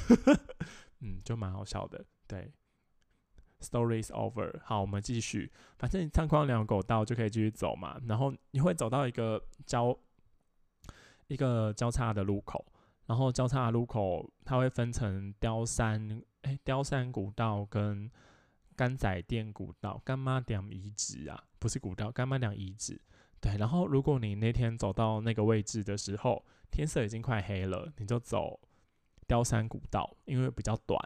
嗯，就蛮好笑的。对，Stories over。好，我们继续。反正你参观两狗道就可以继续走嘛。然后你会走到一个交一个交叉的路口，然后交叉的路口它会分成雕山哎雕山古道跟甘仔店古道、干妈店遗址啊，不是古道，干妈店遗址。对，然后如果你那天走到那个位置的时候，天色已经快黑了，你就走雕山古道，因为比较短。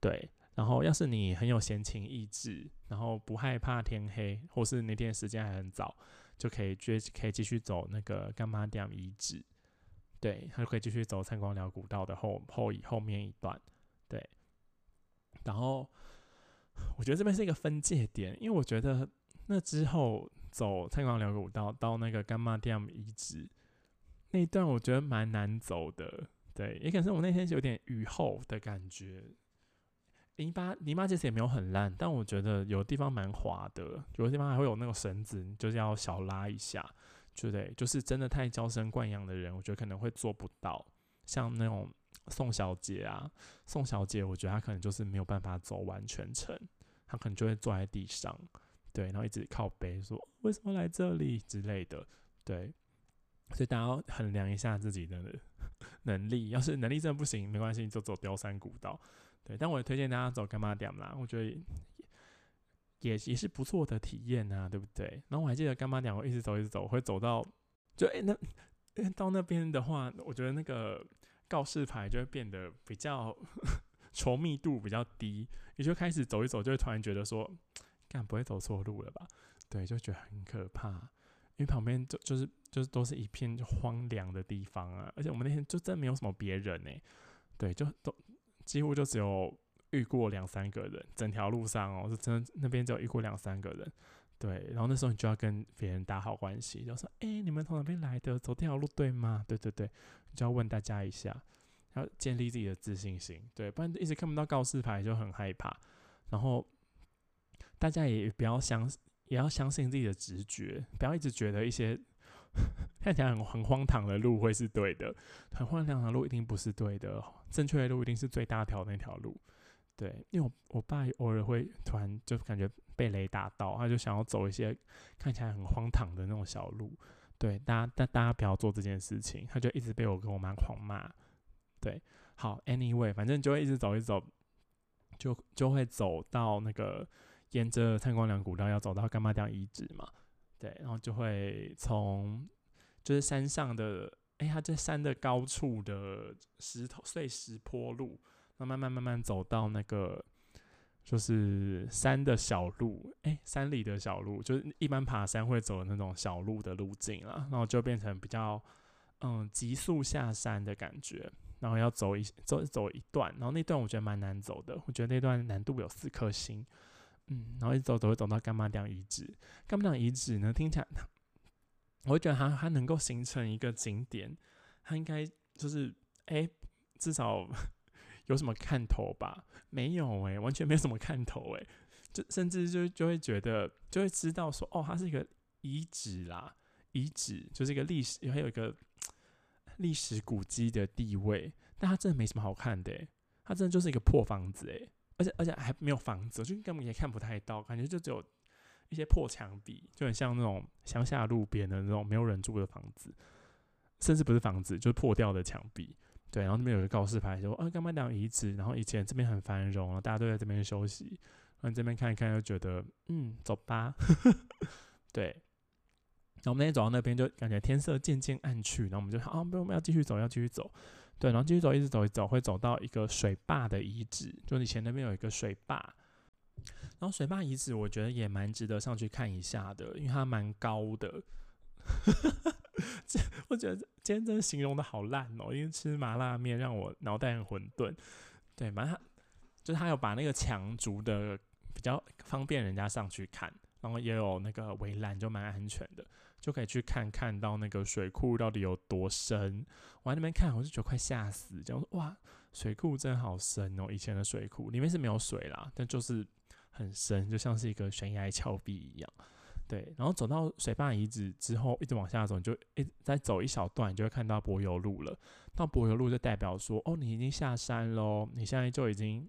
对，然后要是你很有闲情逸致，然后不害怕天黑，或是那天时间还很早，就可以继可以继续走那个干妈店遗址。对，他就可以继续走参观辽古道的后后后面一段。对，然后我觉得这边是一个分界点，因为我觉得那之后走参观辽古道到那个干妈店遗址。那一段我觉得蛮难走的，对，也可能是我那天有点雨后的感觉。泥巴泥巴其实也没有很烂，但我觉得有地方蛮滑的，有的地方还会有那种绳子，就是要小拉一下，对不对？就是真的太娇生惯养的人，我觉得可能会做不到。像那种宋小姐啊，宋小姐，我觉得她可能就是没有办法走完全程，她可能就会坐在地上，对，然后一直靠背说为什么来这里之类的，对。所以大家要衡量一下自己的能力，要是能力真的不行，没关系，就走雕山古道。对，但我也推荐大家走干妈点啦，我觉得也也是不错的体验呐，对不对？然后我还记得干妈点，我一直走一直走，会走到就哎那到那边的话，我觉得那个告示牌就会变得比较稠密度比较低，也就开始走一走，就会突然觉得说，干不会走错路了吧？对，就觉得很可怕，因为旁边就就是。就是都是一片荒凉的地方啊，而且我们那天就真没有什么别人呢，对，就都几乎就只有遇过两三个人，整条路上哦，是真的那边只有遇过两三个人，对，然后那时候你就要跟别人打好关系，就说，哎，你们从哪边来的？走这条路对吗？对对对，你就要问大家一下，要建立自己的自信心，对，不然一直看不到告示牌就很害怕，然后大家也不要相，也要相信自己的直觉，不要一直觉得一些。看起来很很荒唐的路会是对的，很荒唐的路一定不是对的，正确的路一定是最大条那条路。对，因为我我爸偶尔会突然就感觉被雷打到，他就想要走一些看起来很荒唐的那种小路。对，大家但大家不要做这件事情，他就一直被我跟我妈狂骂。对，好，anyway，反正就会一直走一走，就就会走到那个沿着灿光梁古道要走到干妈店遗址嘛。对，然后就会从就是山上的，哎，它在山的高处的石头碎石坡路，慢慢慢慢慢走到那个就是山的小路，哎，山里的小路，就是一般爬山会走的那种小路的路径了，然后就变成比较嗯急速下山的感觉，然后要走一走走一段，然后那段我觉得蛮难走的，我觉得那段难度有四颗星。嗯，然后一走都会走到干妈店遗址。干妈店遗址呢，听起来，我会觉得它它能够形成一个景点，它应该就是哎，至少 有什么看头吧？没有诶、完全没有什么看头诶、就甚至就就会觉得，就会知道说，哦，它是一个遗址啦，遗址就是一个历史，还有一个历史古迹的地位，但它真的没什么好看的、欸，它真的就是一个破房子诶、而且而且还没有房子，就根本也看不太到，感觉就只有一些破墙壁，就很像那种乡下路边的那种没有人住的房子，甚至不是房子，就是破掉的墙壁。对，然后那边有个告示牌说，啊，干嘛讲遗址？然后以前这边很繁荣，然后大家都在这边休息。然后这边看一看，就觉得，嗯，走吧。对。然后我们那天走到那边，就感觉天色渐渐暗去，然后我们就说啊，不，我们要继续走，要继续走。对，然后继续走，一直走，一直走，会走到一个水坝的遗址，就以前那边有一个水坝。然后水坝遗址，我觉得也蛮值得上去看一下的，因为它蛮高的。这我觉得今天真的形容的好烂哦，因为吃麻辣面让我脑袋很混沌。对，反正他就是他有把那个墙筑的比较方便人家上去看，然后也有那个围栏，就蛮安全的，就可以去看看到那个水库到底有多深。我在那边看，我就觉得快吓死，这样说哇，水库真好深哦！以前的水库里面是没有水啦，但就是很深，就像是一个悬崖峭壁一样。对，然后走到水坝遗址之后，一直往下走，你就一再走一小段，你就会看到柏油路了。到柏油路就代表说，哦，你已经下山喽，你现在就已经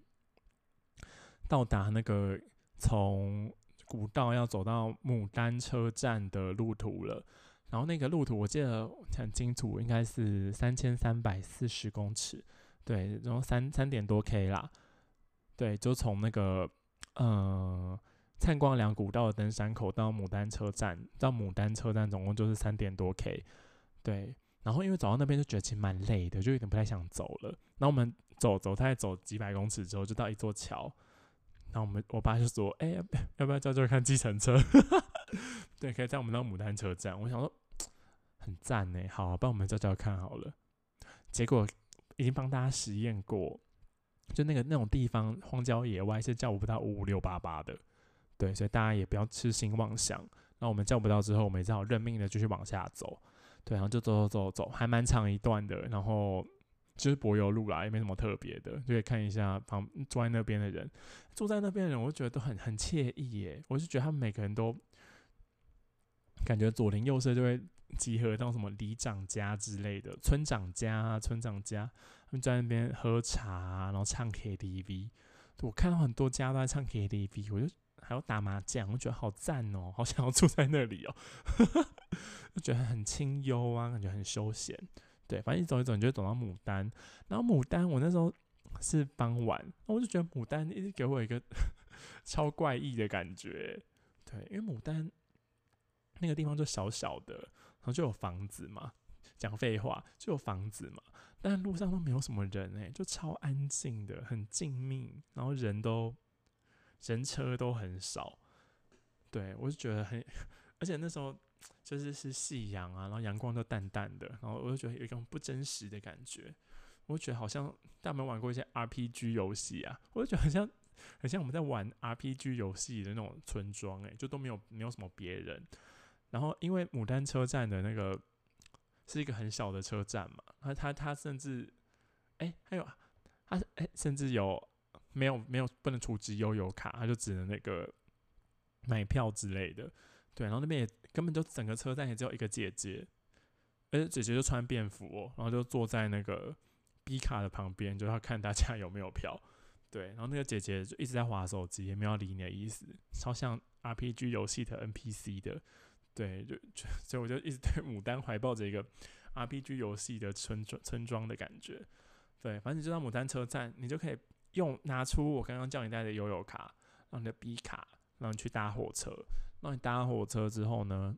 到达那个从古道要走到牡丹车站的路途了。然后那个路途我记得很清楚，应该是三千三百四十公尺，对，然后三三点多 K 啦。对，就从那个呃。灿光梁古道的登山口到牡丹车站，到牡丹车站总共就是三点多 K，对。然后因为走到那边就觉得其实蛮累的，就有点不太想走了。那我们走走，大概走几百公尺之后，就到一座桥。然后我们我爸就说：“哎、要不要叫叫看计程车？对，可以在我们到牡丹车站。”我想说很赞呢，好、帮我们叫叫看好了。结果已经帮大家实验过，就那个那种地方荒郊野外是叫不到五五六八八的。对，所以大家也不要痴心妄想。那我们叫不到之后，我们只好认命的继续往下走。对，然后就走走走走，还蛮长一段的。然后就是柏油路啦，也没什么特别的，就可以看一下旁坐在那边的人。坐在那边的人，我就觉得都很很惬意耶。我就觉得他们每个人都感觉左邻右舍就会集合到什么里长家之类的，村长家啊，村长家，他们在那边喝茶，然后唱 KTV。我看到很多家都在唱 KTV，我就。还要打麻将，我觉得好赞哦，好想要 住在那里哦，就觉得很清幽啊，感觉很休闲。对，反正一走一走，你就走到牡丹。然后牡丹，我那时候是傍晚，我就觉得牡丹一直给我一个 超怪异的感觉。对，因为牡丹那个地方就小小的，然后就有房子嘛，讲废话就有房子嘛，但路上都没有什么人哎，就超安静的，很静谧，然后人都。人车都很少，对我就觉得很，而且那时候就是是夕阳啊，然后阳光都淡淡的，然后我就觉得有一种不真实的感觉。我觉得好像大家有没有玩过一些 RPG 游戏啊？我就觉得很像，很像我们在玩 RPG 游戏的那种村庄，诶，就都没有没有什么别人。然后因为牡丹车站的那个是一个很小的车站嘛，它它它甚至，哎，还有它哎，甚至有。没有没有不能储值悠游卡，他就只能那个买票之类的。对，然后那边也根本就整个车站也只有一个姐姐，而且姐姐就穿便服，然后就坐在那个 B 卡的旁边，就要看大家有没有票。对，然后那个姐姐就一直在划手机，也没有理你的意思，超像 RPG 游戏的 NPC 的。对，就所以我就一直对牡丹怀抱着一个 RPG 游戏的村庄村庄的感觉。对，反正你就到牡丹车站，你就可以。用拿出我刚刚叫你带的悠游卡，让你的 B 卡，让你去搭火车。那你搭火车之后呢，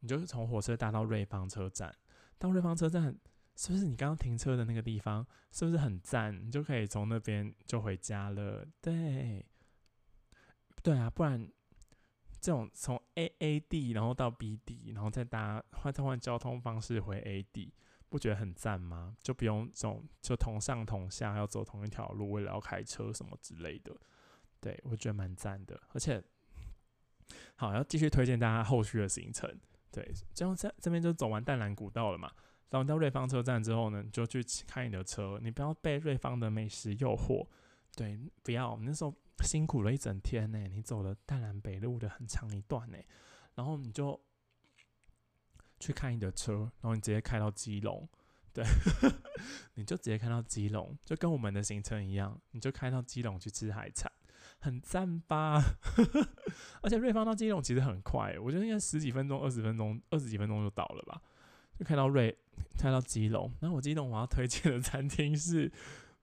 你就是从火车搭到瑞芳车站。到瑞芳车站，是不是你刚刚停车的那个地方？是不是很赞？你就可以从那边就回家了。对，对啊，不然这种从 A A D 然后到 B D，然后再搭换再换交通方式回 A D。不觉得很赞吗？就不用走，就同上同下，要走同一条路，为了要开车什么之类的。对我觉得蛮赞的，而且好要继续推荐大家后续的行程。对，这样在这边就走完淡蓝古道了嘛，然后到瑞芳车站之后呢，你就去开你的车，你不要被瑞芳的美食诱惑，对，不要。那时候辛苦了一整天呢，你走了淡蓝北路的很长一段呢，然后你就去开你的车，然后你直接开到基隆，对，你就直接开到基隆，就跟我们的行程一样，你就开到基隆去吃海产，很赞吧？而且瑞芳到基隆其实很快，我觉得应该十几分钟、二十分钟、二十几分钟就到了吧。就开到瑞，开到基隆。然后我基隆我要推荐的餐厅是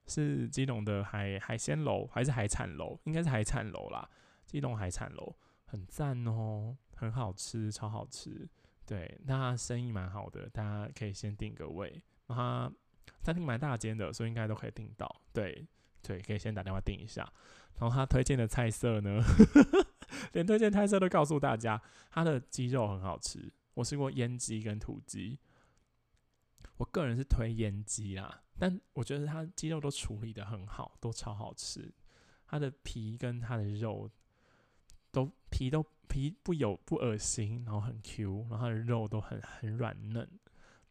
是基隆的海海鲜楼还是海产楼？应该是海产楼啦。基隆海产楼很赞哦，很好吃，超好吃。对，那生意蛮好的，大家可以先订个位。它餐厅蛮大间的，所以应该都可以订到。对对，可以先打电话订一下。然后他推荐的菜色呢，连推荐菜色都告诉大家，他的鸡肉很好吃。我试过腌鸡跟土鸡。我个人是推腌鸡啦，但我觉得它鸡肉都处理的很好，都超好吃。它的皮跟它的肉都皮都皮不有不恶心，然后很 Q，然后它的肉都很很软嫩，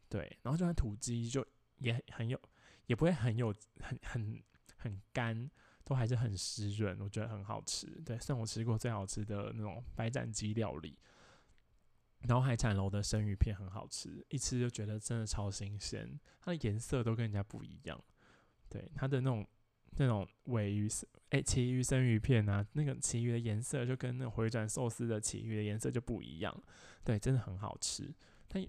对。然后就算土鸡就也很有，也不会很有很很很干，都还是很湿润，我觉得很好吃。对，算我吃过最好吃的那种白斩鸡料理。然后海产楼的生鱼片很好吃，一吃就觉得真的超新鲜，它的颜色都跟人家不一样。对，它的那种那种尾鱼哎，旗鱼生鱼片啊，那个旗鱼的颜色就跟那回转寿司的旗鱼的颜色就不一样。对，真的很好吃。它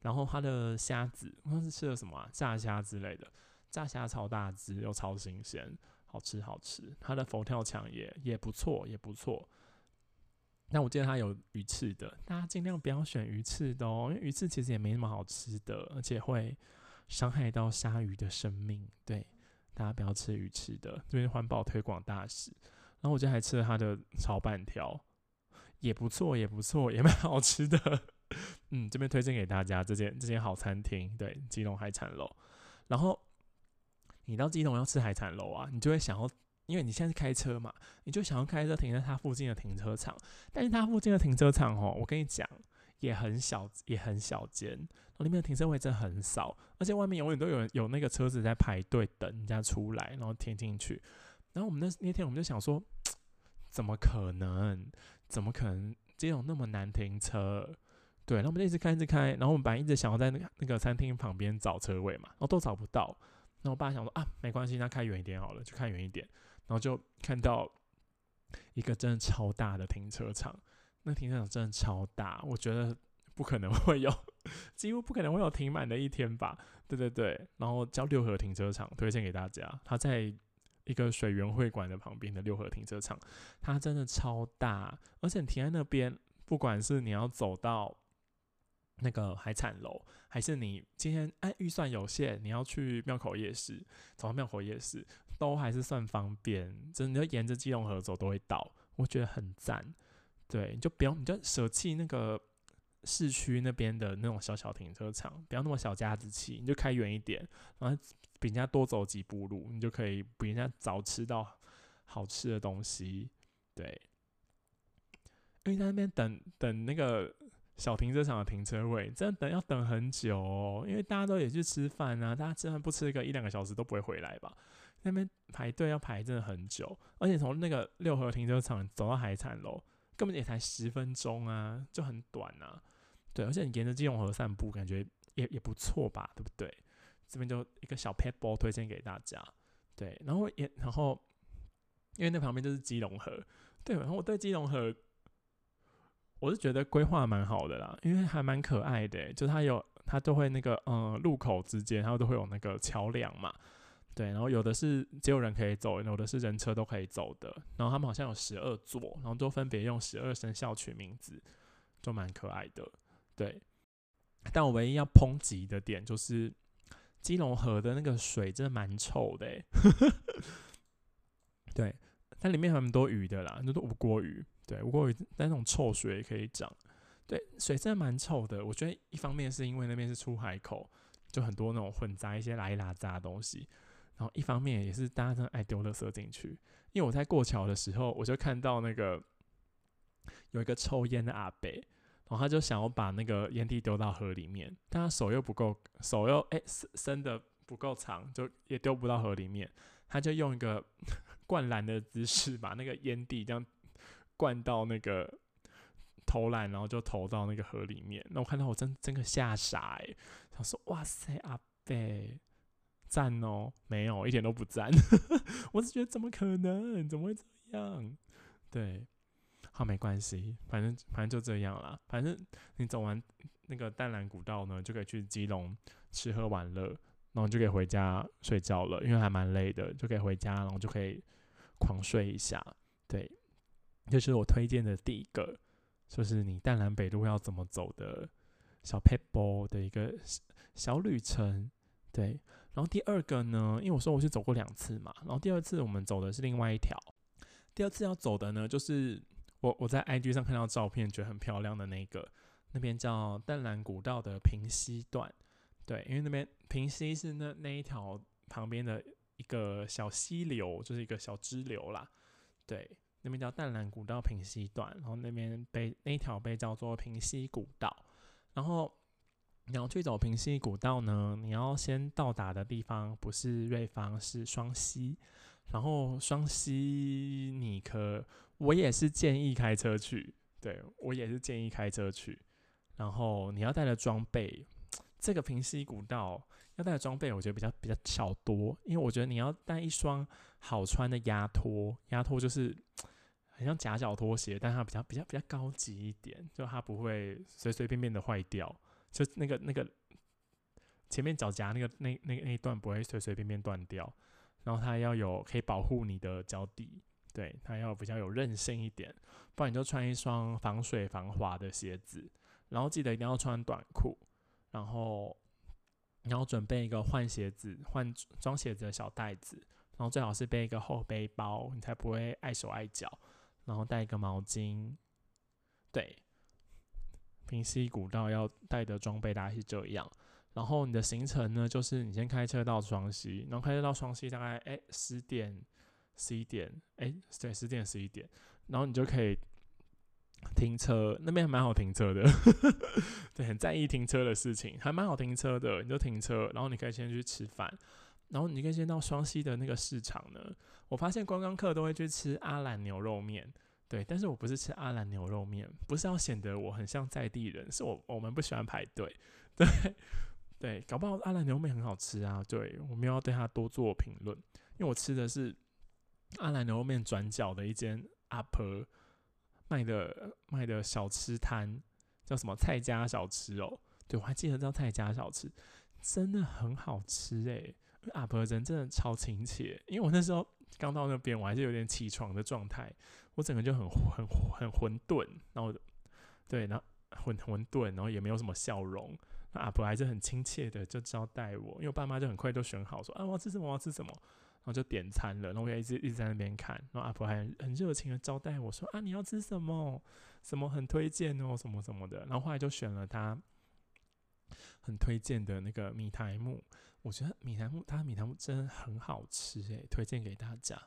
然后它的虾子，我是吃了什么啊？炸虾之类的，炸虾超大只又超新鲜，好吃好吃。它的佛跳墙也也不错，也不错。那我记得它有鱼翅的，大家尽量不要选鱼翅的哦，因为鱼翅其实也没那么好吃的，而且会伤害到鲨鱼的生命。对，大家不要吃鱼翅的，这边环保推广大使。然后我今天还吃了它的炒板条，也不错，也不错，也蛮好吃的。嗯，这边推荐给大家这间这间好餐厅，对，基隆海产楼。然后你到基隆要吃海产楼啊，你就会想要。因为你现在是开车嘛，你就想要开车停在它附近的停车场，但是它附近的停车场哦，我跟你讲也很小，也很小间，然后里面的停车位真的很少，而且外面永远都有人有那个车子在排队等人家出来，然后停进去。然后我们那那天我们就想说，怎么可能？怎么可能这种那么难停车？对，然后我们就一直开，一直开，然后我们本来一直想要在那个那个餐厅旁边找车位嘛，然后都找不到。然后我爸想说啊，没关系，那开远一点好了，就开远一点。然后就看到一个真的超大的停车场，那停车场真的超大，我觉得不可能 会有，几乎不可能会有停满的一天吧？对对对。然后叫六合停车场，推荐给大家，它在一个水源会馆的旁边的六合停车场，它真的超大，而且停在那边，不管是你要走到那个海产楼，还是你今天哎预算有限，你要去庙口夜市，走到庙口夜市。都还是算方便，真的沿着基隆河走都会到，我觉得很赞。对，你就不用，你就舍弃那个市区那边的那种小小停车场，不要那么小家子气，你就开远一点，然后比人家多走几步路，你就可以比人家早吃到好吃的东西。对，因为在那边等等那个小停车场的停车位，真的要等很久哦，因为大家都也去吃饭啊，大家吃饭不吃个一两个小时都不会回来吧。那边排队要排真的很久，而且从那个六合停车场走到海产楼，根本也才十分钟啊，就很短啊。对，而且你沿着基隆河散步，感觉也也不错吧，对不对？这边就一个小 pet ball 推荐给大家。对，然后也然后，因为那旁边就是基隆河，对，然后我对基隆河，我是觉得规划蛮好的啦，因为还蛮可爱的，就它有它都会那个嗯路口之间，它都会有那个桥梁嘛。对，然后有的是只有人可以走，有的是人车都可以走的。然后他们好像有十二座，然后都分别用十二生肖取名字，就蛮可爱的。对，但我唯一要抨击的点就是基隆河的那个水真的蛮臭的。对，它里面还蛮多鱼的啦，那都无锅鱼。对，不过那种臭水也可以讲。对，水真的蛮臭的。我觉得一方面是因为那边是出海口，就很多那种混杂一些拉一拉杂的东西。然后一方面也是大家真的爱丢垃圾进去，因为我在过桥的时候，我就看到那个有一个抽烟的阿伯，然后他就想要把那个烟蒂丢到河里面，但他手又不够，手又哎伸伸的不够长，就也丢不到河里面。他就用一个 灌篮的姿势，把那个烟蒂这样灌到那个投篮，然后就投到那个河里面。那我看到我真真的吓傻哎，想说哇塞阿贝赞哦，没有一点都不赞，我是觉得怎么可能，怎么会这样？对。好，没关系，反正反正就这样啦。反正你走完那个淡蓝古道呢，就可以去基隆吃喝玩乐，然后就可以回家睡觉了，因为还蛮累的，就可以回家，然后就可以狂睡一下。对，就是我推荐的第一个，就是你淡蓝北路要怎么走的小 p e p l e 的一个小旅程。对，然后第二个呢，因为我说我是走过两次嘛，然后第二次我们走的是另外一条，第二次要走的呢，就是。我我在 IG 上看到照片，觉得很漂亮的那个，那边叫淡蓝古道的平溪段，对，因为那边平溪是那那一条旁边的一个小溪流，就是一个小支流啦，对，那边叫淡蓝古道平溪段，然后那边被那条被叫做平溪古道，然后你要去走平溪古道呢，你要先到达的地方不是瑞芳，是双溪，然后双溪你可。我也是建议开车去，对我也是建议开车去。然后你要带的装备，这个平溪古道要带的装备，我觉得比较比较少多，因为我觉得你要带一双好穿的压拖，压拖就是很像夹脚拖鞋，但它比较比较比较高级一点，就它不会随随便便的坏掉，就那个那个前面脚夹那个那那那一段不会随随便便断掉，然后它要有可以保护你的脚底。对，它要比较有韧性一点，不然你就穿一双防水防滑的鞋子，然后记得一定要穿短裤，然后你要准备一个换鞋子、换装鞋子的小袋子，然后最好是背一个后背包，你才不会碍手碍脚，然后带一个毛巾。对，平溪古道要带的装备大概是这样，然后你的行程呢，就是你先开车到双溪，然后开车到双溪大概哎十点。十一点，哎，对，十点十一点，然后你就可以停车，那边还蛮好停车的，对，很在意停车的事情，还蛮好停车的，你就停车，然后你可以先去吃饭，然后你可以先到双溪的那个市场呢。我发现观光客都会去吃阿兰牛肉面，对，但是我不是吃阿兰牛肉面，不是要显得我很像在地人，是我我们不喜欢排队，对 对，搞不好阿兰牛肉面很好吃啊，对，我们要对他多做评论，因为我吃的是。阿兰牛肉面转角的一间阿婆卖的卖的小吃摊叫什么蔡家小吃哦？对，我还记得叫蔡家小吃，真的很好吃诶。阿婆人真的超亲切，因为我那时候刚到那边，我还是有点起床的状态，我整个就很很很混沌，然后对，然后混混沌，然后也没有什么笑容。那阿婆还是很亲切的就招待我，因为我爸妈就很快就选好说啊，我要吃什么，我要吃什么。然后就点餐了，然后我也一直一直在那边看，然后阿婆还很热情的招待我说啊，你要吃什么？什么很推荐哦，什么什么的。然后后来就选了他很推荐的那个米苔木，我觉得米苔木他米苔木真的很好吃诶，推荐给大家。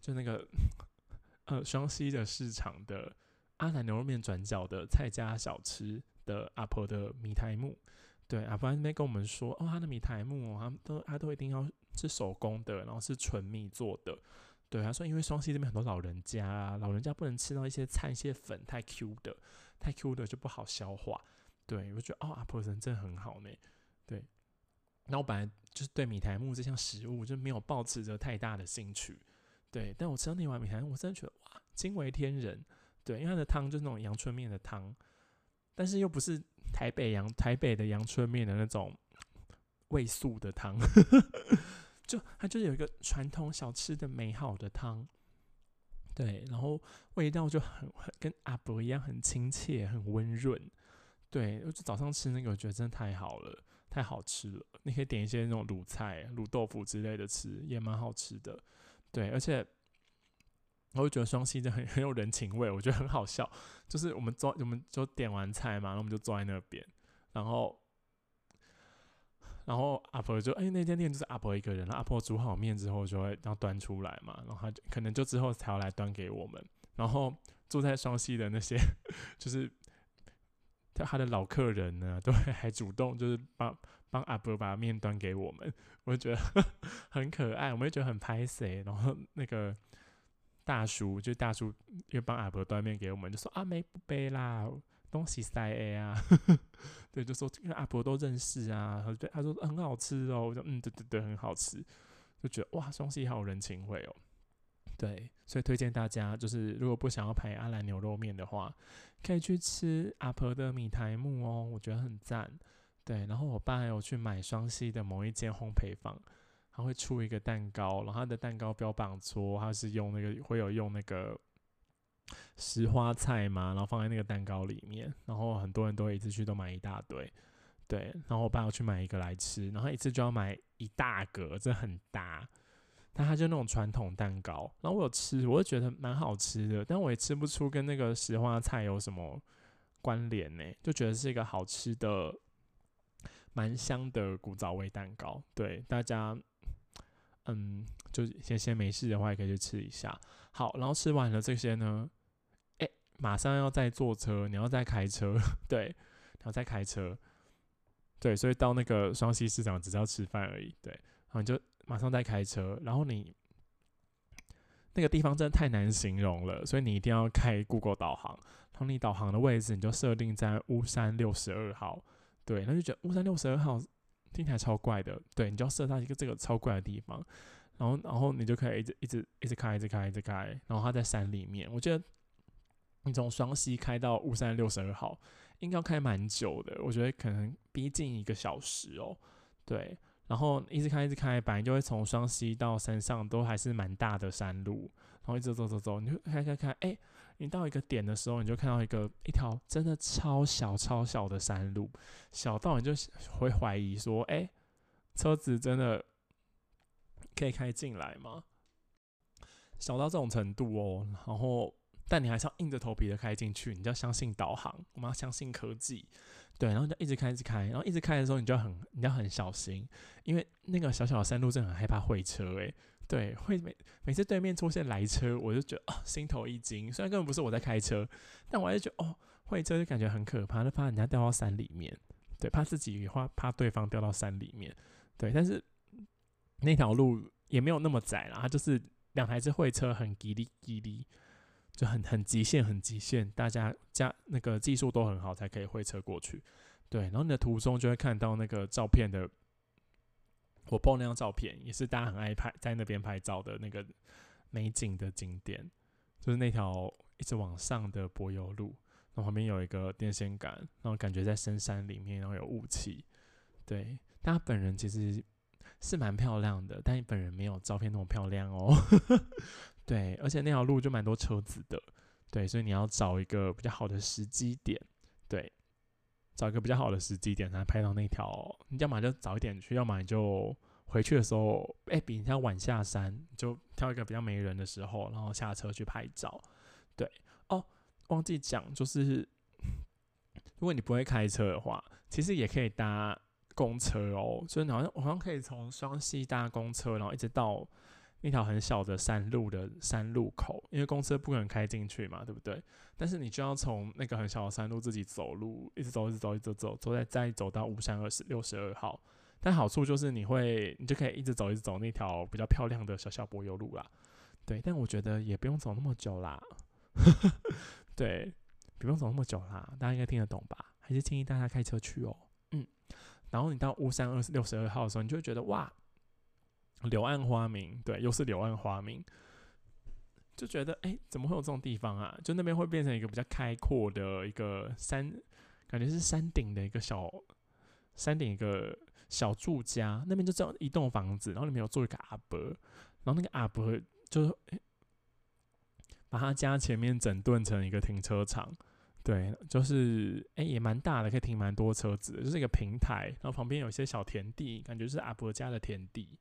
就那个呃双溪的市场的阿兰牛肉面转角的蔡家小吃的阿婆的米苔木，对阿婆那边跟我们说哦，他的米苔木哦，他都他都一定要。是手工的，然后是纯米做的。对，他说因为双溪这边很多老人家啊，老人家不能吃到一些菜、一些粉太 Q 的，太 Q 的就不好消化。对，我觉得哦，阿婆人真的很好呢。对，那我本来就是对米苔木这项食物就没有抱持着太大的兴趣。对，但我吃到那碗米苔，我真的觉得哇，惊为天人。对，因为它的汤就是那种阳春面的汤，但是又不是台北阳台北的阳春面的那种味素的汤。就它就是有一个传统小吃的美好的汤，对，然后味道就很很跟阿伯一样，很亲切，很温润。对，我就早上吃那个，我觉得真的太好了，太好吃了。你可以点一些那种卤菜、卤豆腐之类的吃，也蛮好吃的。对，而且我就觉得双溪的很 很有人情味，我觉得很好笑。就是我们坐，我们就点完菜嘛，然后我们就坐在那边，然后。然后阿婆就哎，那间店就是阿婆一个人。阿婆煮好面之后，就会要端出来嘛。然后他可能就之后才要来端给我们。然后住在双溪的那些，就是他的老客人呢，都会还主动就是帮帮阿伯把面端给我们，我就觉得 很可爱，我们就觉得很拍谁然后那个大叔就大叔又帮阿伯端面给我们，就说啊没不背啦，东西塞 A 啊，对，就说因为阿伯都认识啊，对，他说很好吃哦，我说嗯对对对很好吃，就觉得哇双溪好有人情味哦。对，所以推荐大家，就是如果不想要排阿兰牛肉面的话，可以去吃阿婆的米苔木哦，我觉得很赞。对，然后我爸还有去买双溪的某一间烘焙坊，他会出一个蛋糕，然后他的蛋糕标榜说他是用那个会有用那个石花菜嘛，然后放在那个蛋糕里面，然后很多人都会一次去都买一大堆。对，然后我爸要去买一个来吃，然后一次就要买一大个，这很大。但它就那种传统蛋糕，然后我有吃，我就觉得蛮好吃的，但我也吃不出跟那个石花菜有什么关联呢，就觉得是一个好吃的、蛮香的古早味蛋糕。对大家，嗯，就闲闲没事的话，也可以去吃一下。好，然后吃完了这些呢，哎，马上要再坐车，你要再开车，对，然后再开车，对，所以到那个双溪市场只是要吃饭而已，对，然后就。马上再开车，然后你那个地方真的太难形容了，所以你一定要开 Google 导航。然后你导航的位置你就设定在巫山六十二号，对，那就觉得巫山六十二号听起来超怪的，对，你就要设到一个这个超怪的地方，然后然后你就可以一直一直一直开，一直开，一直开，然后它在山里面。我觉得你从双溪开到巫山六十二号应该要开蛮久的，我觉得可能逼近一个小时哦，对。然后一直开一直开，本来就会从双溪到山上都还是蛮大的山路，然后一直走走走，你就开开开，哎，你到一个点的时候，你就看到一个一条真的超小超小的山路，小到你就会怀疑说，哎，车子真的可以开进来吗？小到这种程度哦，然后但你还是要硬着头皮的开进去，你就要相信导航，我们要相信科技。对，然后就一直开，一直开，然后一直开的时候，你就要很，你要很小心，因为那个小小的山路真的很害怕会车，诶，对，会每每次对面出现来车，我就觉得啊，心头一惊。虽然根本不是我在开车，但我还是觉得哦，会车就感觉很可怕，就怕人家掉到山里面，对，怕自己怕怕对方掉到山里面，对。但是那条路也没有那么窄啦，它就是两台车会车很叽哩叽哩。就很很极限，很极限，大家加那个技术都很好，才可以会车过去。对，然后你的途中就会看到那个照片的，我播那张照片，也是大家很爱拍，在那边拍照的那个美景的景点，就是那条一直往上的柏油路，然后旁边有一个电线杆，然后感觉在深山里面，然后有雾气。对，但他本人其实是蛮漂亮的，但你本人没有照片那么漂亮哦。对，而且那条路就蛮多车子的，对，所以你要找一个比较好的时机点，对，找一个比较好的时机点才拍到那条。你要么就早一点去，要么你就回去的时候，哎，比人家晚下山，就挑一个比较没人的时候，然后下车去拍照。对，哦，忘记讲，就是如果你不会开车的话，其实也可以搭公车哦，所以你好像好像可以从双溪搭公车，然后一直到。一条很小的山路的山路口，因为公车不可能开进去嘛，对不对？但是你就要从那个很小的山路自己走路，一直走，一直走，一直走，走再再走到五山二十六十二号。但好处就是你会，你就可以一直走，一直走那条比较漂亮的小小柏油路啦。对，但我觉得也不用走那么久啦。对，不用走那么久啦，大家应该听得懂吧？还是建议大家开车去哦。嗯，然后你到乌山二十六十二号的时候，你就会觉得哇。柳暗花明，对，又是柳暗花明，就觉得哎，怎么会有这种地方啊？就那边会变成一个比较开阔的一个山，感觉是山顶的一个小山顶一个小住家，那边就只有一栋房子，然后里面有做一个阿伯，然后那个阿伯就把他家前面整顿成一个停车场，对，就是哎也蛮大的，可以停蛮多车子，就是一个平台，然后旁边有一些小田地，感觉是阿伯家的田地。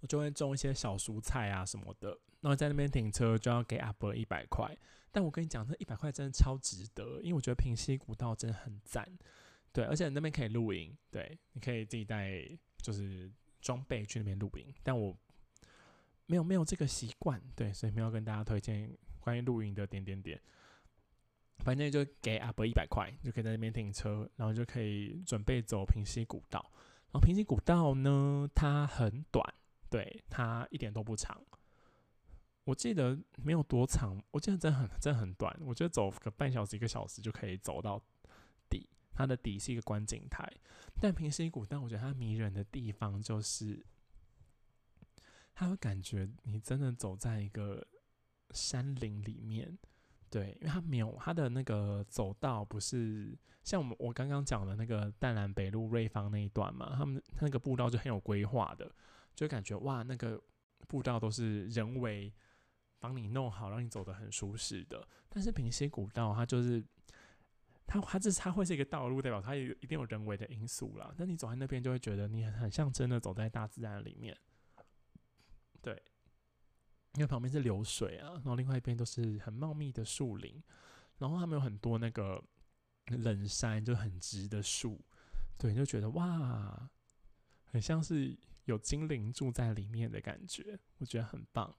我就会种一些小蔬菜啊什么的，然后在那边停车就要给阿伯一百块。但我跟你讲，这一百块真的超值得，因为我觉得平溪古道真的很赞。对，而且那边可以露营，对，你可以自己带就是装备去那边露营。但我没有没有这个习惯，对，所以没有跟大家推荐关于露营的点点点。反正就给阿伯一百块，就可以在那边停车，然后就可以准备走平溪古道。然后平溪古道呢，它很短，对，它一点都不长。我记得没有多长，我记得真的很真的很短。我觉得走个半小时一个小时就可以走到底。它的底是一个观景台，但平溪古道我觉得它迷人的地方就是，它会感觉你真的走在一个山林里面。对，因为它没有它的那个走道，不是像我们我刚刚讲的那个淡蓝北路瑞芳那一段嘛，他们那个步道就很有规划的，就感觉哇，那个步道都是人为帮你弄好，让你走得很舒适的。但是平溪古道它就是它它这它会是一个道路，代表它有一定有人为的因素啦。那你走在那边就会觉得你很很像真的走在大自然里面，对。因为旁边是流水啊，然后另外一边都是很茂密的树林，然后他们有很多那个冷杉，就很直的树，对，就觉得哇，很像是有精灵住在里面的感觉，我觉得很棒。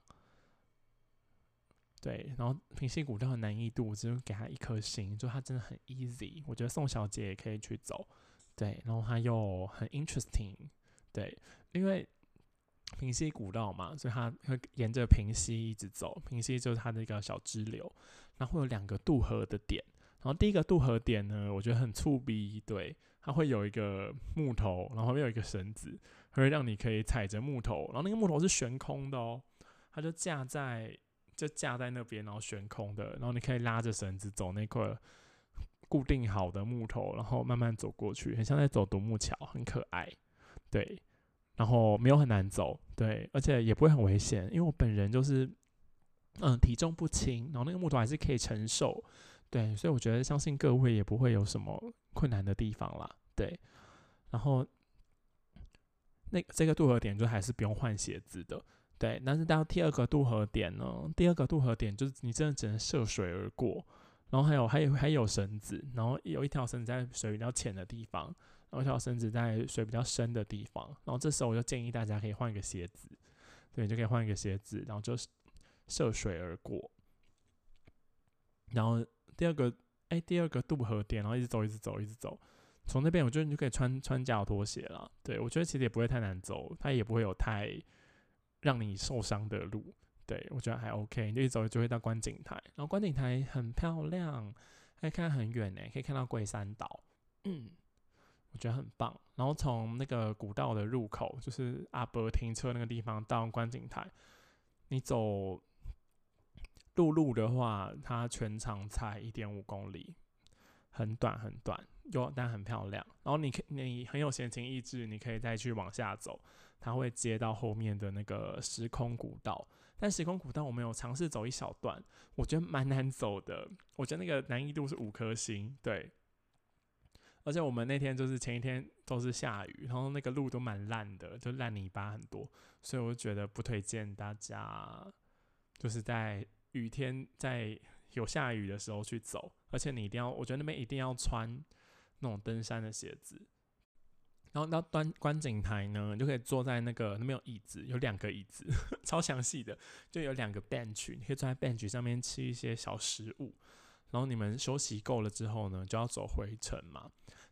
对，然后平溪古道的难易度，我只给他一颗星，就它真的很 easy，我觉得宋小姐也可以去走，对，然后它又很 interesting，对，因为。平溪古道嘛，所以它会沿着平溪一直走。平溪就是它的一个小支流，然后会有两个渡河的点。然后第一个渡河点呢，我觉得很触鼻，对，它会有一个木头，然后后面有一个绳子，会让你可以踩着木头，然后那个木头是悬空的哦，它就架在就架在那边，然后悬空的，然后你可以拉着绳子走那块固定好的木头，然后慢慢走过去，很像在走独木桥，很可爱，对。然后没有很难走，对，而且也不会很危险，因为我本人就是，嗯，体重不轻，然后那个木头还是可以承受，对，所以我觉得相信各位也不会有什么困难的地方啦，对。然后那这个渡河点就还是不用换鞋子的，对。但是到第二个渡河点呢，第二个渡河点就是你真的只能涉水而过，然后还有还有还有绳子，然后有一条绳子在水比较浅的地方。然后一条绳子在水比较深的地方，然后这时候我就建议大家可以换一个鞋子，对，就可以换一个鞋子，然后就涉水而过。然后第二个，哎，第二个渡河点，然后一直走，一直走，一直走，从那边我觉得你就可以穿穿脚拖鞋了。对我觉得其实也不会太难走，它也不会有太让你受伤的路。对我觉得还 OK，你就一走就会到观景台，然后观景台很漂亮，可以看很远呢，可以看到龟山岛。嗯。我觉得很棒。然后从那个古道的入口，就是阿伯停车那个地方到观景台，你走陆路的话，它全长才一点五公里，很短很短，有但很漂亮。然后你可你很有闲情逸致，你可以再去往下走，它会接到后面的那个时空古道。但时空古道我们有尝试走一小段，我觉得蛮难走的。我觉得那个难易度是五颗星，对。而且我们那天就是前一天都是下雨，然后那个路都蛮烂的，就烂泥巴很多，所以我觉得不推荐大家就是在雨天在有下雨的时候去走。而且你一定要，我觉得那边一定要穿那种登山的鞋子。然后到端观景台呢，你就可以坐在那个那边有椅子，有两个椅子，超详细的，就有两个 bench，你可以坐在 bench 上面吃一些小食物。然后你们休息够了之后呢，就要走回程嘛。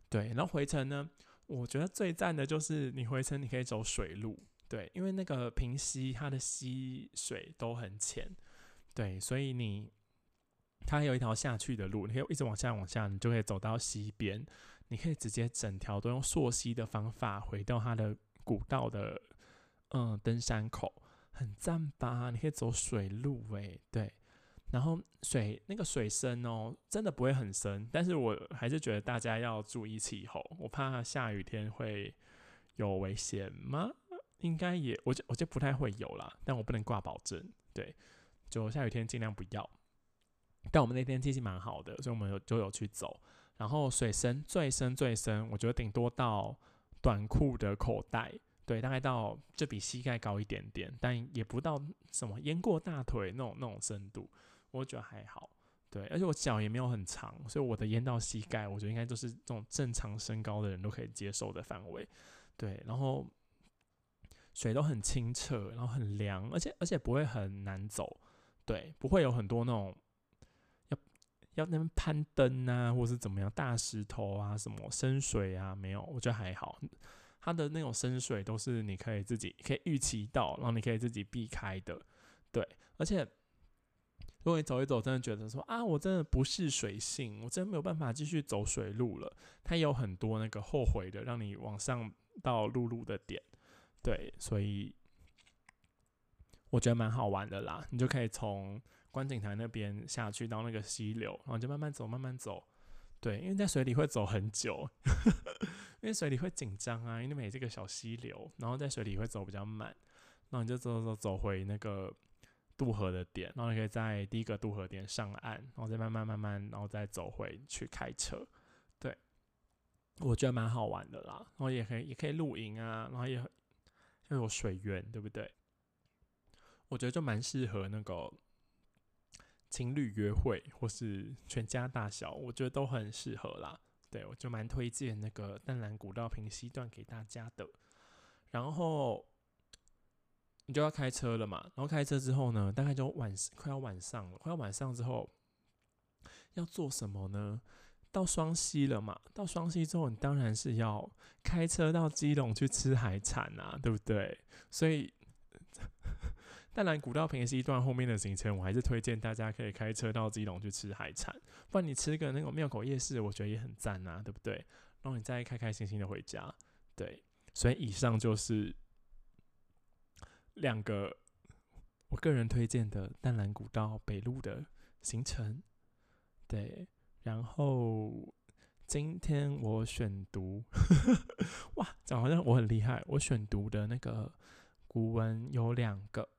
对，然后回程呢，我觉得最赞的就是你回程你可以走水路，对，因为那个平溪它的溪水都很浅，对，所以你它还有一条下去的路，你可以一直往下往下，你就可以走到溪边，你可以直接整条都用溯溪的方法回到它的古道的嗯登山口，很赞吧？你可以走水路，诶，对。然后水那个水深哦，真的不会很深，但是我还是觉得大家要注意气候，我怕下雨天会有危险吗？应该也，我就我就不太会有啦，但我不能挂保证。对，就下雨天尽量不要。但我们那天天气蛮好的，所以我们有就有去走。然后水深最深最深，我觉得顶多到短裤的口袋，对，大概到就比膝盖高一点点，但也不到什么淹过大腿那种那种深度。我觉得还好，对，而且我脚也没有很长，所以我的淹到膝盖，我觉得应该都是这种正常身高的人都可以接受的范围，对。然后水都很清澈，然后很凉，而且而且不会很难走，对，不会有很多那种要那边攀登啊，或是怎么样，大石头啊，什么深水啊，没有，我觉得还好。它的那种深水都是你可以自己可以预期到，然后你可以自己避开的，对。而且如果你走一走，真的觉得说啊，我真的不是水性，我真的没有办法继续走水路了。它有很多那个后悔的，让你往上到陆路的点，对，所以我觉得蛮好玩的啦。你就可以从观景台那边下去到那个溪流，然后就慢慢走，慢慢走。对，因为在水里会走很久，因为水里会紧张啊，因为每这个小溪流，然后在水里会走比较慢，然后你就走走走回那个渡河的点，然后你可以在第一个渡河点上岸，然后再慢慢慢慢，然后再走回去开车。对，我觉得蛮好玩的啦，然后也可以也可以露营啊，然后也又有水源，对不对？我觉得就蛮适合那个。情侣约会或是全家大小，我觉得都很适合啦。对我就蛮推荐那个淡蓝古道平溪段给大家的。然后你就要开车了嘛，然后开车之后呢，大概就晚快要晚上了，快要晚上之后要做什么呢？到双溪了嘛，到双溪之后，你当然是要开车到基隆去吃海产啊，对不对？所以。淡蓝古道平溪段后面的行程，我还是推荐大家可以开车到基隆去吃海产，不然你吃个那种庙口夜市，我觉得也很赞啊，对不对？然后你再开开心心的回家，对。所以以上就是两个我个人推荐的淡蓝古道北路的行程，对。然后今天我选读，哇，讲好像我很厉害，我选读的那个古文有两个。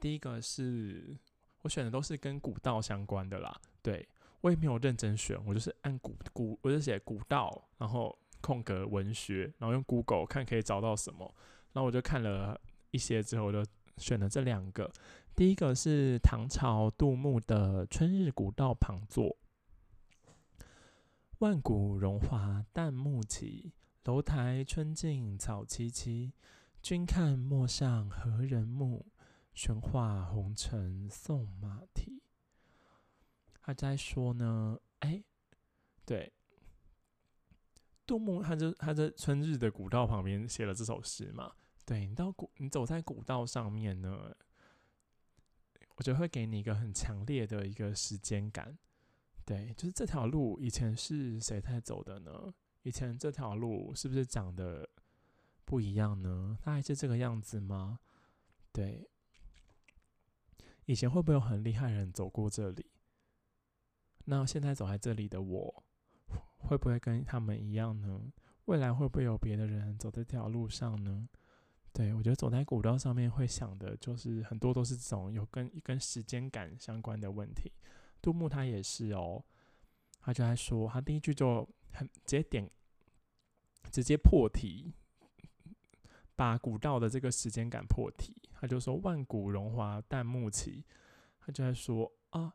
第一个是我选的都是跟古道相关的啦，对我也没有认真选，我就是按古古，我就写古道，然后空格文学，然后用 Google 看可以找到什么，然后我就看了一些之后，我就选了这两个。第一个是唐朝杜牧的《春日古道旁坐》，万古荣华淡幕起，楼台春尽草萋萋，君看陌上何人目？悬画红尘送马蹄，他在说呢，哎，对，杜牧，他就他在春日的古道旁边写了这首诗嘛。对你到古，你走在古道上面呢，我觉得会给你一个很强烈的一个时间感。对，就是这条路以前是谁在走的呢？以前这条路是不是长得不一样呢？它还是这个样子吗？对。以前会不会有很厉害人走过这里？那现在走在这里的我，会不会跟他们一样呢？未来会不会有别的人走在这条路上呢？对我觉得走在古道上面会想的，就是很多都是这种有跟跟时间感相关的问题。杜牧他也是哦，他就在说，他第一句就很直接点，直接破题。把古道的这个时间感破题，他就说万古荣华淡幕起，他就在说啊，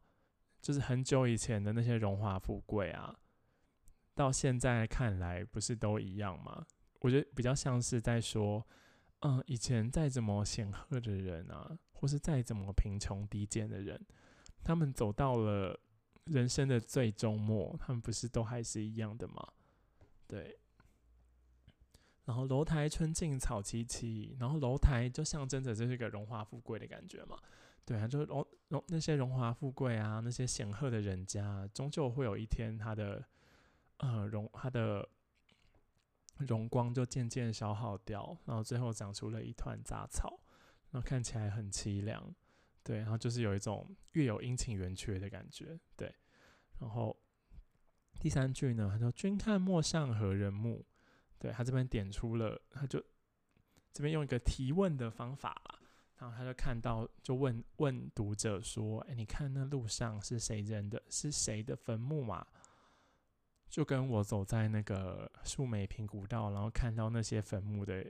就是很久以前的那些荣华富贵啊，到现在看来不是都一样吗？我觉得比较像是在说，嗯，以前再怎么显赫的人啊，或是再怎么贫穷低贱的人，他们走到了人生的最终末，他们不是都还是一样的吗？对。然后楼台春尽草萋萋，然后楼台就象征着这是一个荣华富贵的感觉嘛，对啊，就是荣荣那些荣华富贵啊，那些显赫的人家，终究会有一天他的呃荣他的荣光就渐渐消耗掉，然后最后长出了一团杂草，然后看起来很凄凉，对，然后就是有一种月有阴晴圆缺的感觉，对，然后第三句呢，他说君看陌上何人目？对他这边点出了，他就这边用一个提问的方法啦，然后他就看到，就问问读者说：“哎，你看那路上是谁扔的？是谁的坟墓嘛？”就跟我走在那个树梅平古道，然后看到那些坟墓的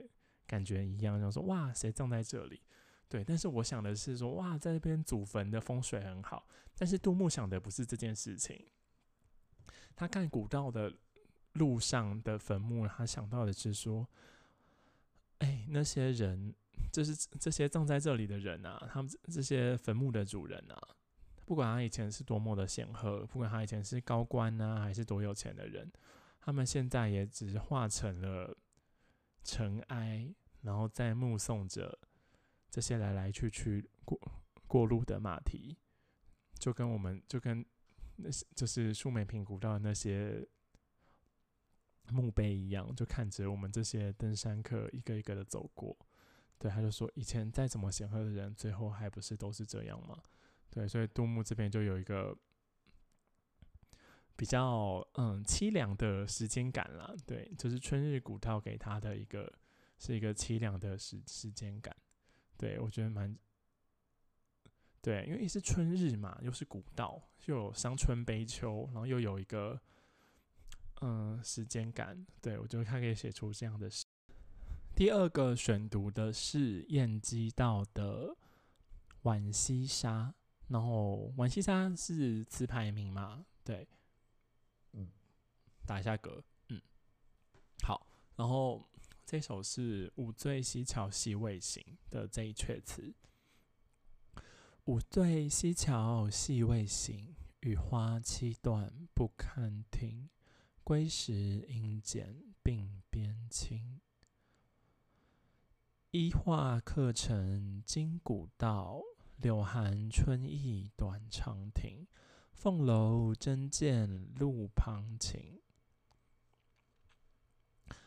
感觉一样，就说：“哇，谁葬在这里？”对，但是我想的是说：“哇，在这边祖坟的风水很好。”但是杜牧想的不是这件事情，他看古道的。路上的坟墓，他想到的是说：“哎，那些人，就是这些葬在这里的人啊，他们这些坟墓的主人啊，不管他以前是多么的显赫，不管他以前是高官呢，还是多有钱的人，他们现在也只是化成了尘埃，然后在目送着这些来来去去过过路的马蹄，就跟我们就跟那些就是树梅平古道的那些墓碑一样，就看着我们这些登山客一个一个的走过。对，他就说，以前再怎么显赫的人，最后还不是都是这样吗？对，所以杜牧这边就有一个比较嗯凄凉的时间感啦。对，就是春日古道给他的一个是一个凄凉的时时间感。对我觉得蛮对，因为一是春日嘛，又是古道，又有伤春悲秋，然后又有一个嗯时间感。对我觉得他可以写出这样的诗。第二个选读的是燕姬道的《浣溪沙》。然后，浣溪沙是词牌名嘛？对，嗯，打一下嗝，嗯，好。然后这首是“五醉西桥戏未醒”的这一阙词。五醉西桥戏未醒，雨花七段不堪听。归时应见鬓边青。一画客乘今古道。柳寒春意断肠亭，凤楼真见路旁晴。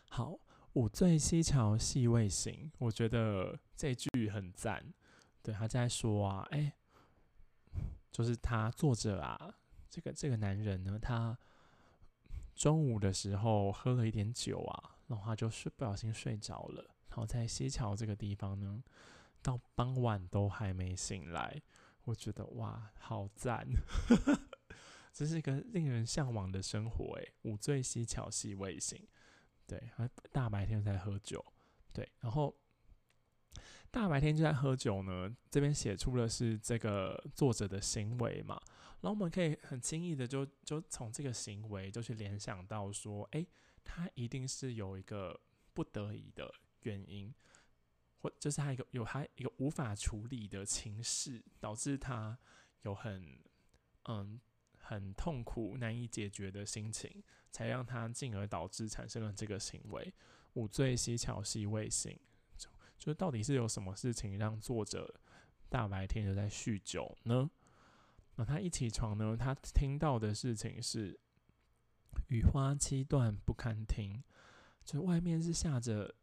好，五醉西桥夕未醒，我觉得这句很赞。对，他在说啊，哎，就是他作者啊，这个这个男人呢，他中午的时候喝了一点酒啊，然后就睡不小心睡着了，然后在西桥这个地方呢。到傍晚都还没醒来，我觉得哇，好赞！这是一个令人向往的生活诶，五醉西桥夕未醒，对，他大白天在喝酒，对，然后大白天就在喝酒呢。这边写出的是这个作者的行为嘛，然后我们可以很轻易的就就从这个行为就去联想到说，哎，他一定是有一个不得已的原因。或就是他一个有他一个无法处理的情势，导致他有很嗯很痛苦难以解决的心情，才让他进而导致产生了这个行为。五醉西桥夕未醒，就就到底是有什么事情让作者大白天就在酗酒呢？那他一起床呢，他听到的事情是雨花七段不堪听，就外面是下着。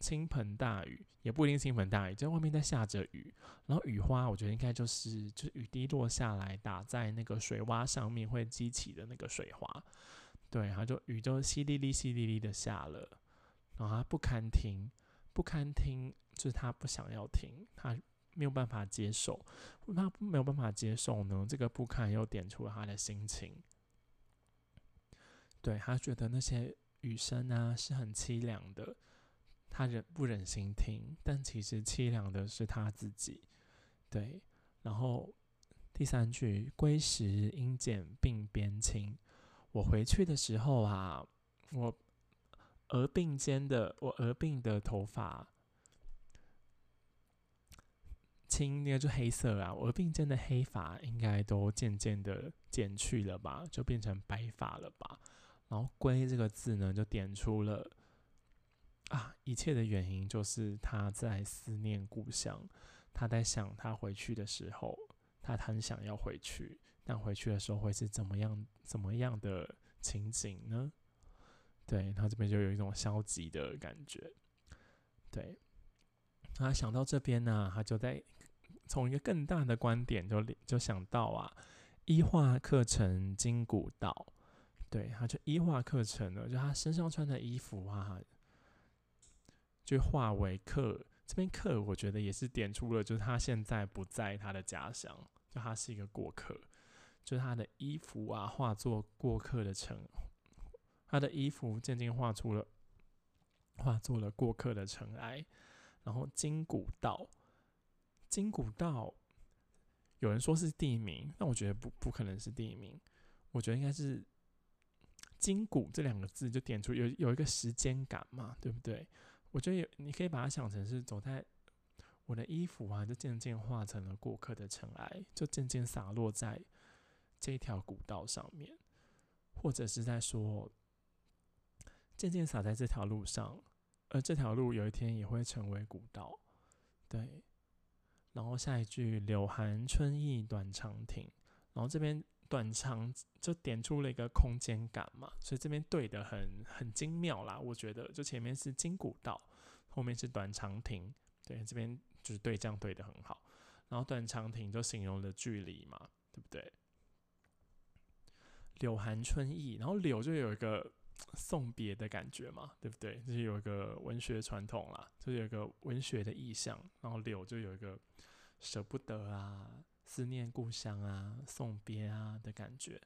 倾盆大雨也不一定倾盆大雨，在外面在下着雨，然后雨花，我觉得应该就是就是雨滴落下来打在那个水洼上面会激起的那个水花，对，然后就雨就淅沥沥淅沥沥的下了，然后他不堪听，不堪听，就是他不想要听，他没有办法接受，他没有办法接受呢，这个不堪又点出了他的心情，对他觉得那些雨声啊是很凄凉的。他忍不忍心听？但其实凄凉的是他自己。对，然后第三句“归时应见鬓边青”，我回去的时候啊，我额鬓间的我额鬓的头发青，那个就黑色啊，额鬓间的黑发应该都渐渐的减去了吧，就变成白发了吧。然后“归”这个字呢，就点出了。啊，一切的原因就是他在思念故乡，他在想他回去的时候，他很想要回去，但回去的时候会是怎么样、怎么样的情景呢？对他这边就有一种消极的感觉。对，他想到这边呢，他就在从一个更大的观点就就想到啊，医化课程金古道，对，他就医化课程呢，就他身上穿的衣服啊。就化为客，这边客我觉得也是点出了，就是他现在不在他的家乡，就他是一个过客，就他的衣服啊化作过客的成，他的衣服渐渐化出了，化作了过客的尘埃。然后金古道，金古道，有人说是地名，那我觉得不不可能是地名，我觉得应该是金古这两个字就点出有有一个时间感嘛，对不对？我觉得有你可以把它想成是走在我的衣服啊，就渐渐化成了过客的尘埃，就渐渐洒落在这条古道上面，或者是在说，渐渐洒在这条路上，而这条路有一天也会成为古道。对，然后下一句“柳寒春意短长亭”，然后这边短长就点出了一个空间感嘛，所以这边对的很很精妙啦，我觉得，就前面是金古道，后面是短长亭，对，这边。就是对，这样对的很好。然后短长亭就形容了距离嘛，对不对？柳寒春意，然后柳就有一个送别的感觉嘛，对不对？就是有一个文学传统啦，就是有一个文学的意象。然后柳就有一个舍不得啊、思念故乡啊、送别啊的感觉。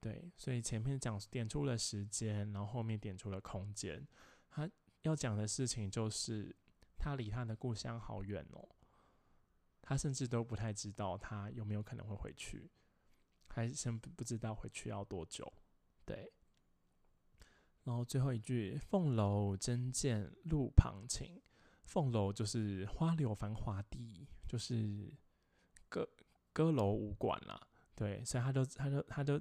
对，所以前面讲点出了时间，然后后面点出了空间。他要讲的事情就是。他离他的故乡好远哦，他甚至都不太知道他有没有可能会回去，还是先不知道回去要多久。对，然后最后一句“凤楼真见路旁晴”，凤楼就是花柳繁华地，就是歌歌楼舞馆啦。对，所以他就他就他就。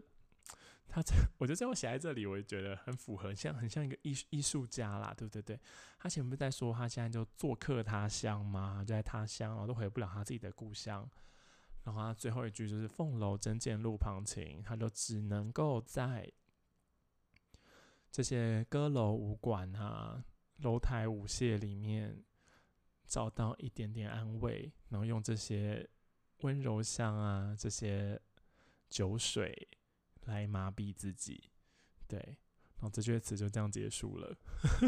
他这，我觉得这我写在这里，我就觉得很符合，像很像一个艺艺术家啦，对不对？对，他前面不是在说他现在就做客他乡吗？就在他乡，然后都回不了他自己的故乡。然后他最后一句就是“凤楼真见路旁晴”，他就只能够在这些歌楼舞馆啊、楼台舞榭里面找到一点点安慰，然后用这些温柔乡啊、这些酒水。来麻痹自己，对，然后这句词就这样结束了。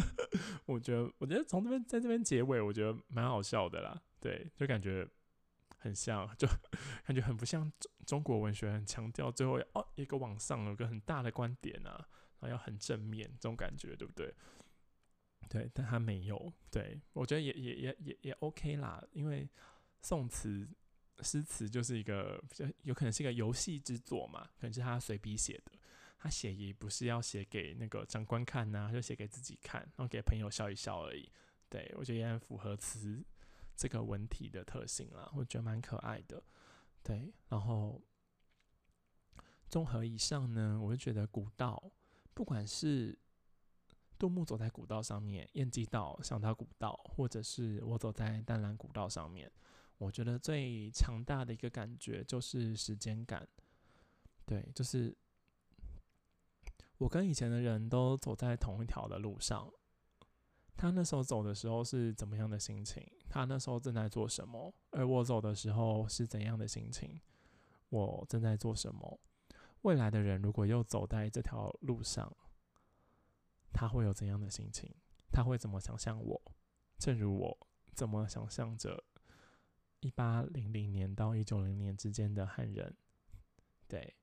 我觉得，我觉得从这边在这边结尾，我觉得蛮好笑的啦。对，就感觉很像，就 感觉很不像中中国文学，很强调最后哦一个往上有个很大的观点啊，然后要很正面这种感觉，对不对？对，但他没有。对我觉得也也也也也 OK 啦，因为宋词。诗词就是一个有可能是一个游戏之作嘛，可能是他随笔写的。他写也不是要写给那个长官看呐，就写给自己看，然后给朋友笑一笑而已。对我觉得也很符合词这个文体的特性啦，我觉得蛮可爱的。对，然后综合以上呢，我就觉得古道，不管是杜牧走在古道上面，燕寄道想到古道，或者是我走在淡蓝古道上面。我觉得最强大的一个感觉就是时间感，对，就是我跟以前的人都走在同一条的路上，他那时候走的时候是怎么样的心情？他那时候正在做什么？而我走的时候是怎样的心情？我正在做什么？未来的人如果又走在这条路上，他会有怎样的心情？他会怎么想象我？正如我怎么想象着？一八零零年到一九零年之间的汉人，对，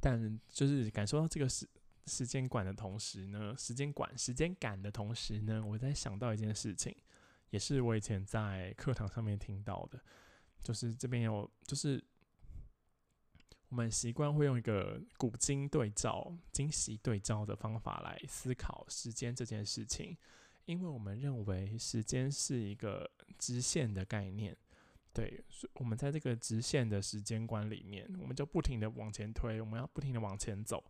但就是感受到这个时时间感的同时呢，时间感时间感的同时呢，我在想到一件事情，也是我以前在课堂上面听到的，就是这边有，就是我们习惯会用一个古今对照、今昔对照的方法来思考时间这件事情。因为我们认为时间是一个直线的概念，对，我们在这个直线的时间观里面，我们就不停的往前推，我们要不停的往前走，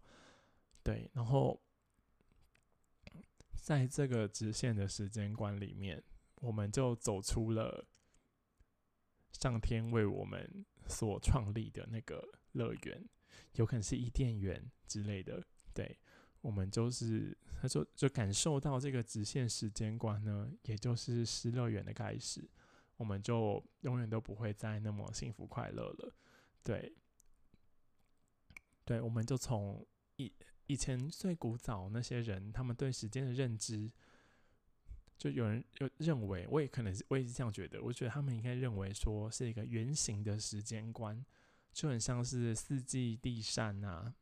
对，然后在这个直线的时间观里面，我们就走出了上天为我们所创立的那个乐园，有可能是伊甸园之类的，对。我们就是他说，就感受到这个直线时间观呢，也就是失乐园的开始，我们就永远都不会再那么幸福快乐了。对，对，我们就从以以前最古早那些人，他们对时间的认知，就有人就认为，我也可能是我也是这样觉得，我觉得他们应该认为说是一个圆形的时间观，就很像是四季地善啊。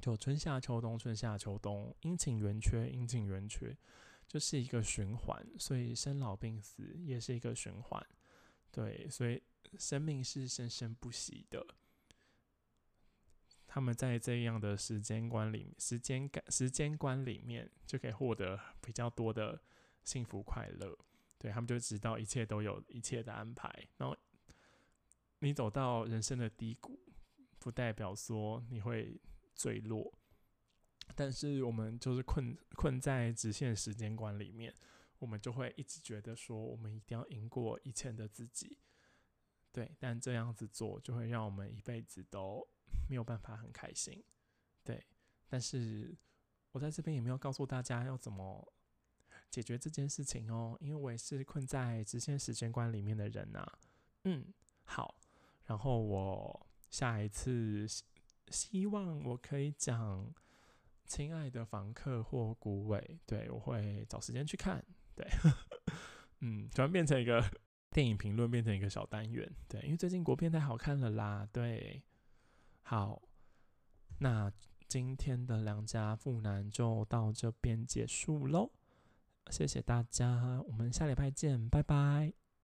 就春夏秋冬，春夏秋冬，阴晴圆缺，阴晴圆缺，就是一个循环。所以生老病死也是一个循环。对，所以生命是生生不息的。他们在这样的时间观里，时间感时间观里面，就可以获得比较多的幸福快乐。对他们就知道一切都有一切的安排。然后你走到人生的低谷，不代表说你会坠落，但是我们就是困困在直线时间观里面，我们就会一直觉得说，我们一定要赢过以前的自己。对，但这样子做就会让我们一辈子都没有办法很开心。对，但是我在这边也没有告诉大家要怎么解决这件事情哦，因为我也是困在直线时间观里面的人呐。嗯，好，然后我下一次希望我可以讲《亲爱的房客》或《古伟》，对我会找时间去看。对，嗯，突然变成一个。电影评论变成一个小单元，对，因为最近国片太好看了啦，对，好，那今天的良家妇男就到这边结束喽，谢谢大家，我们下礼拜见，拜拜。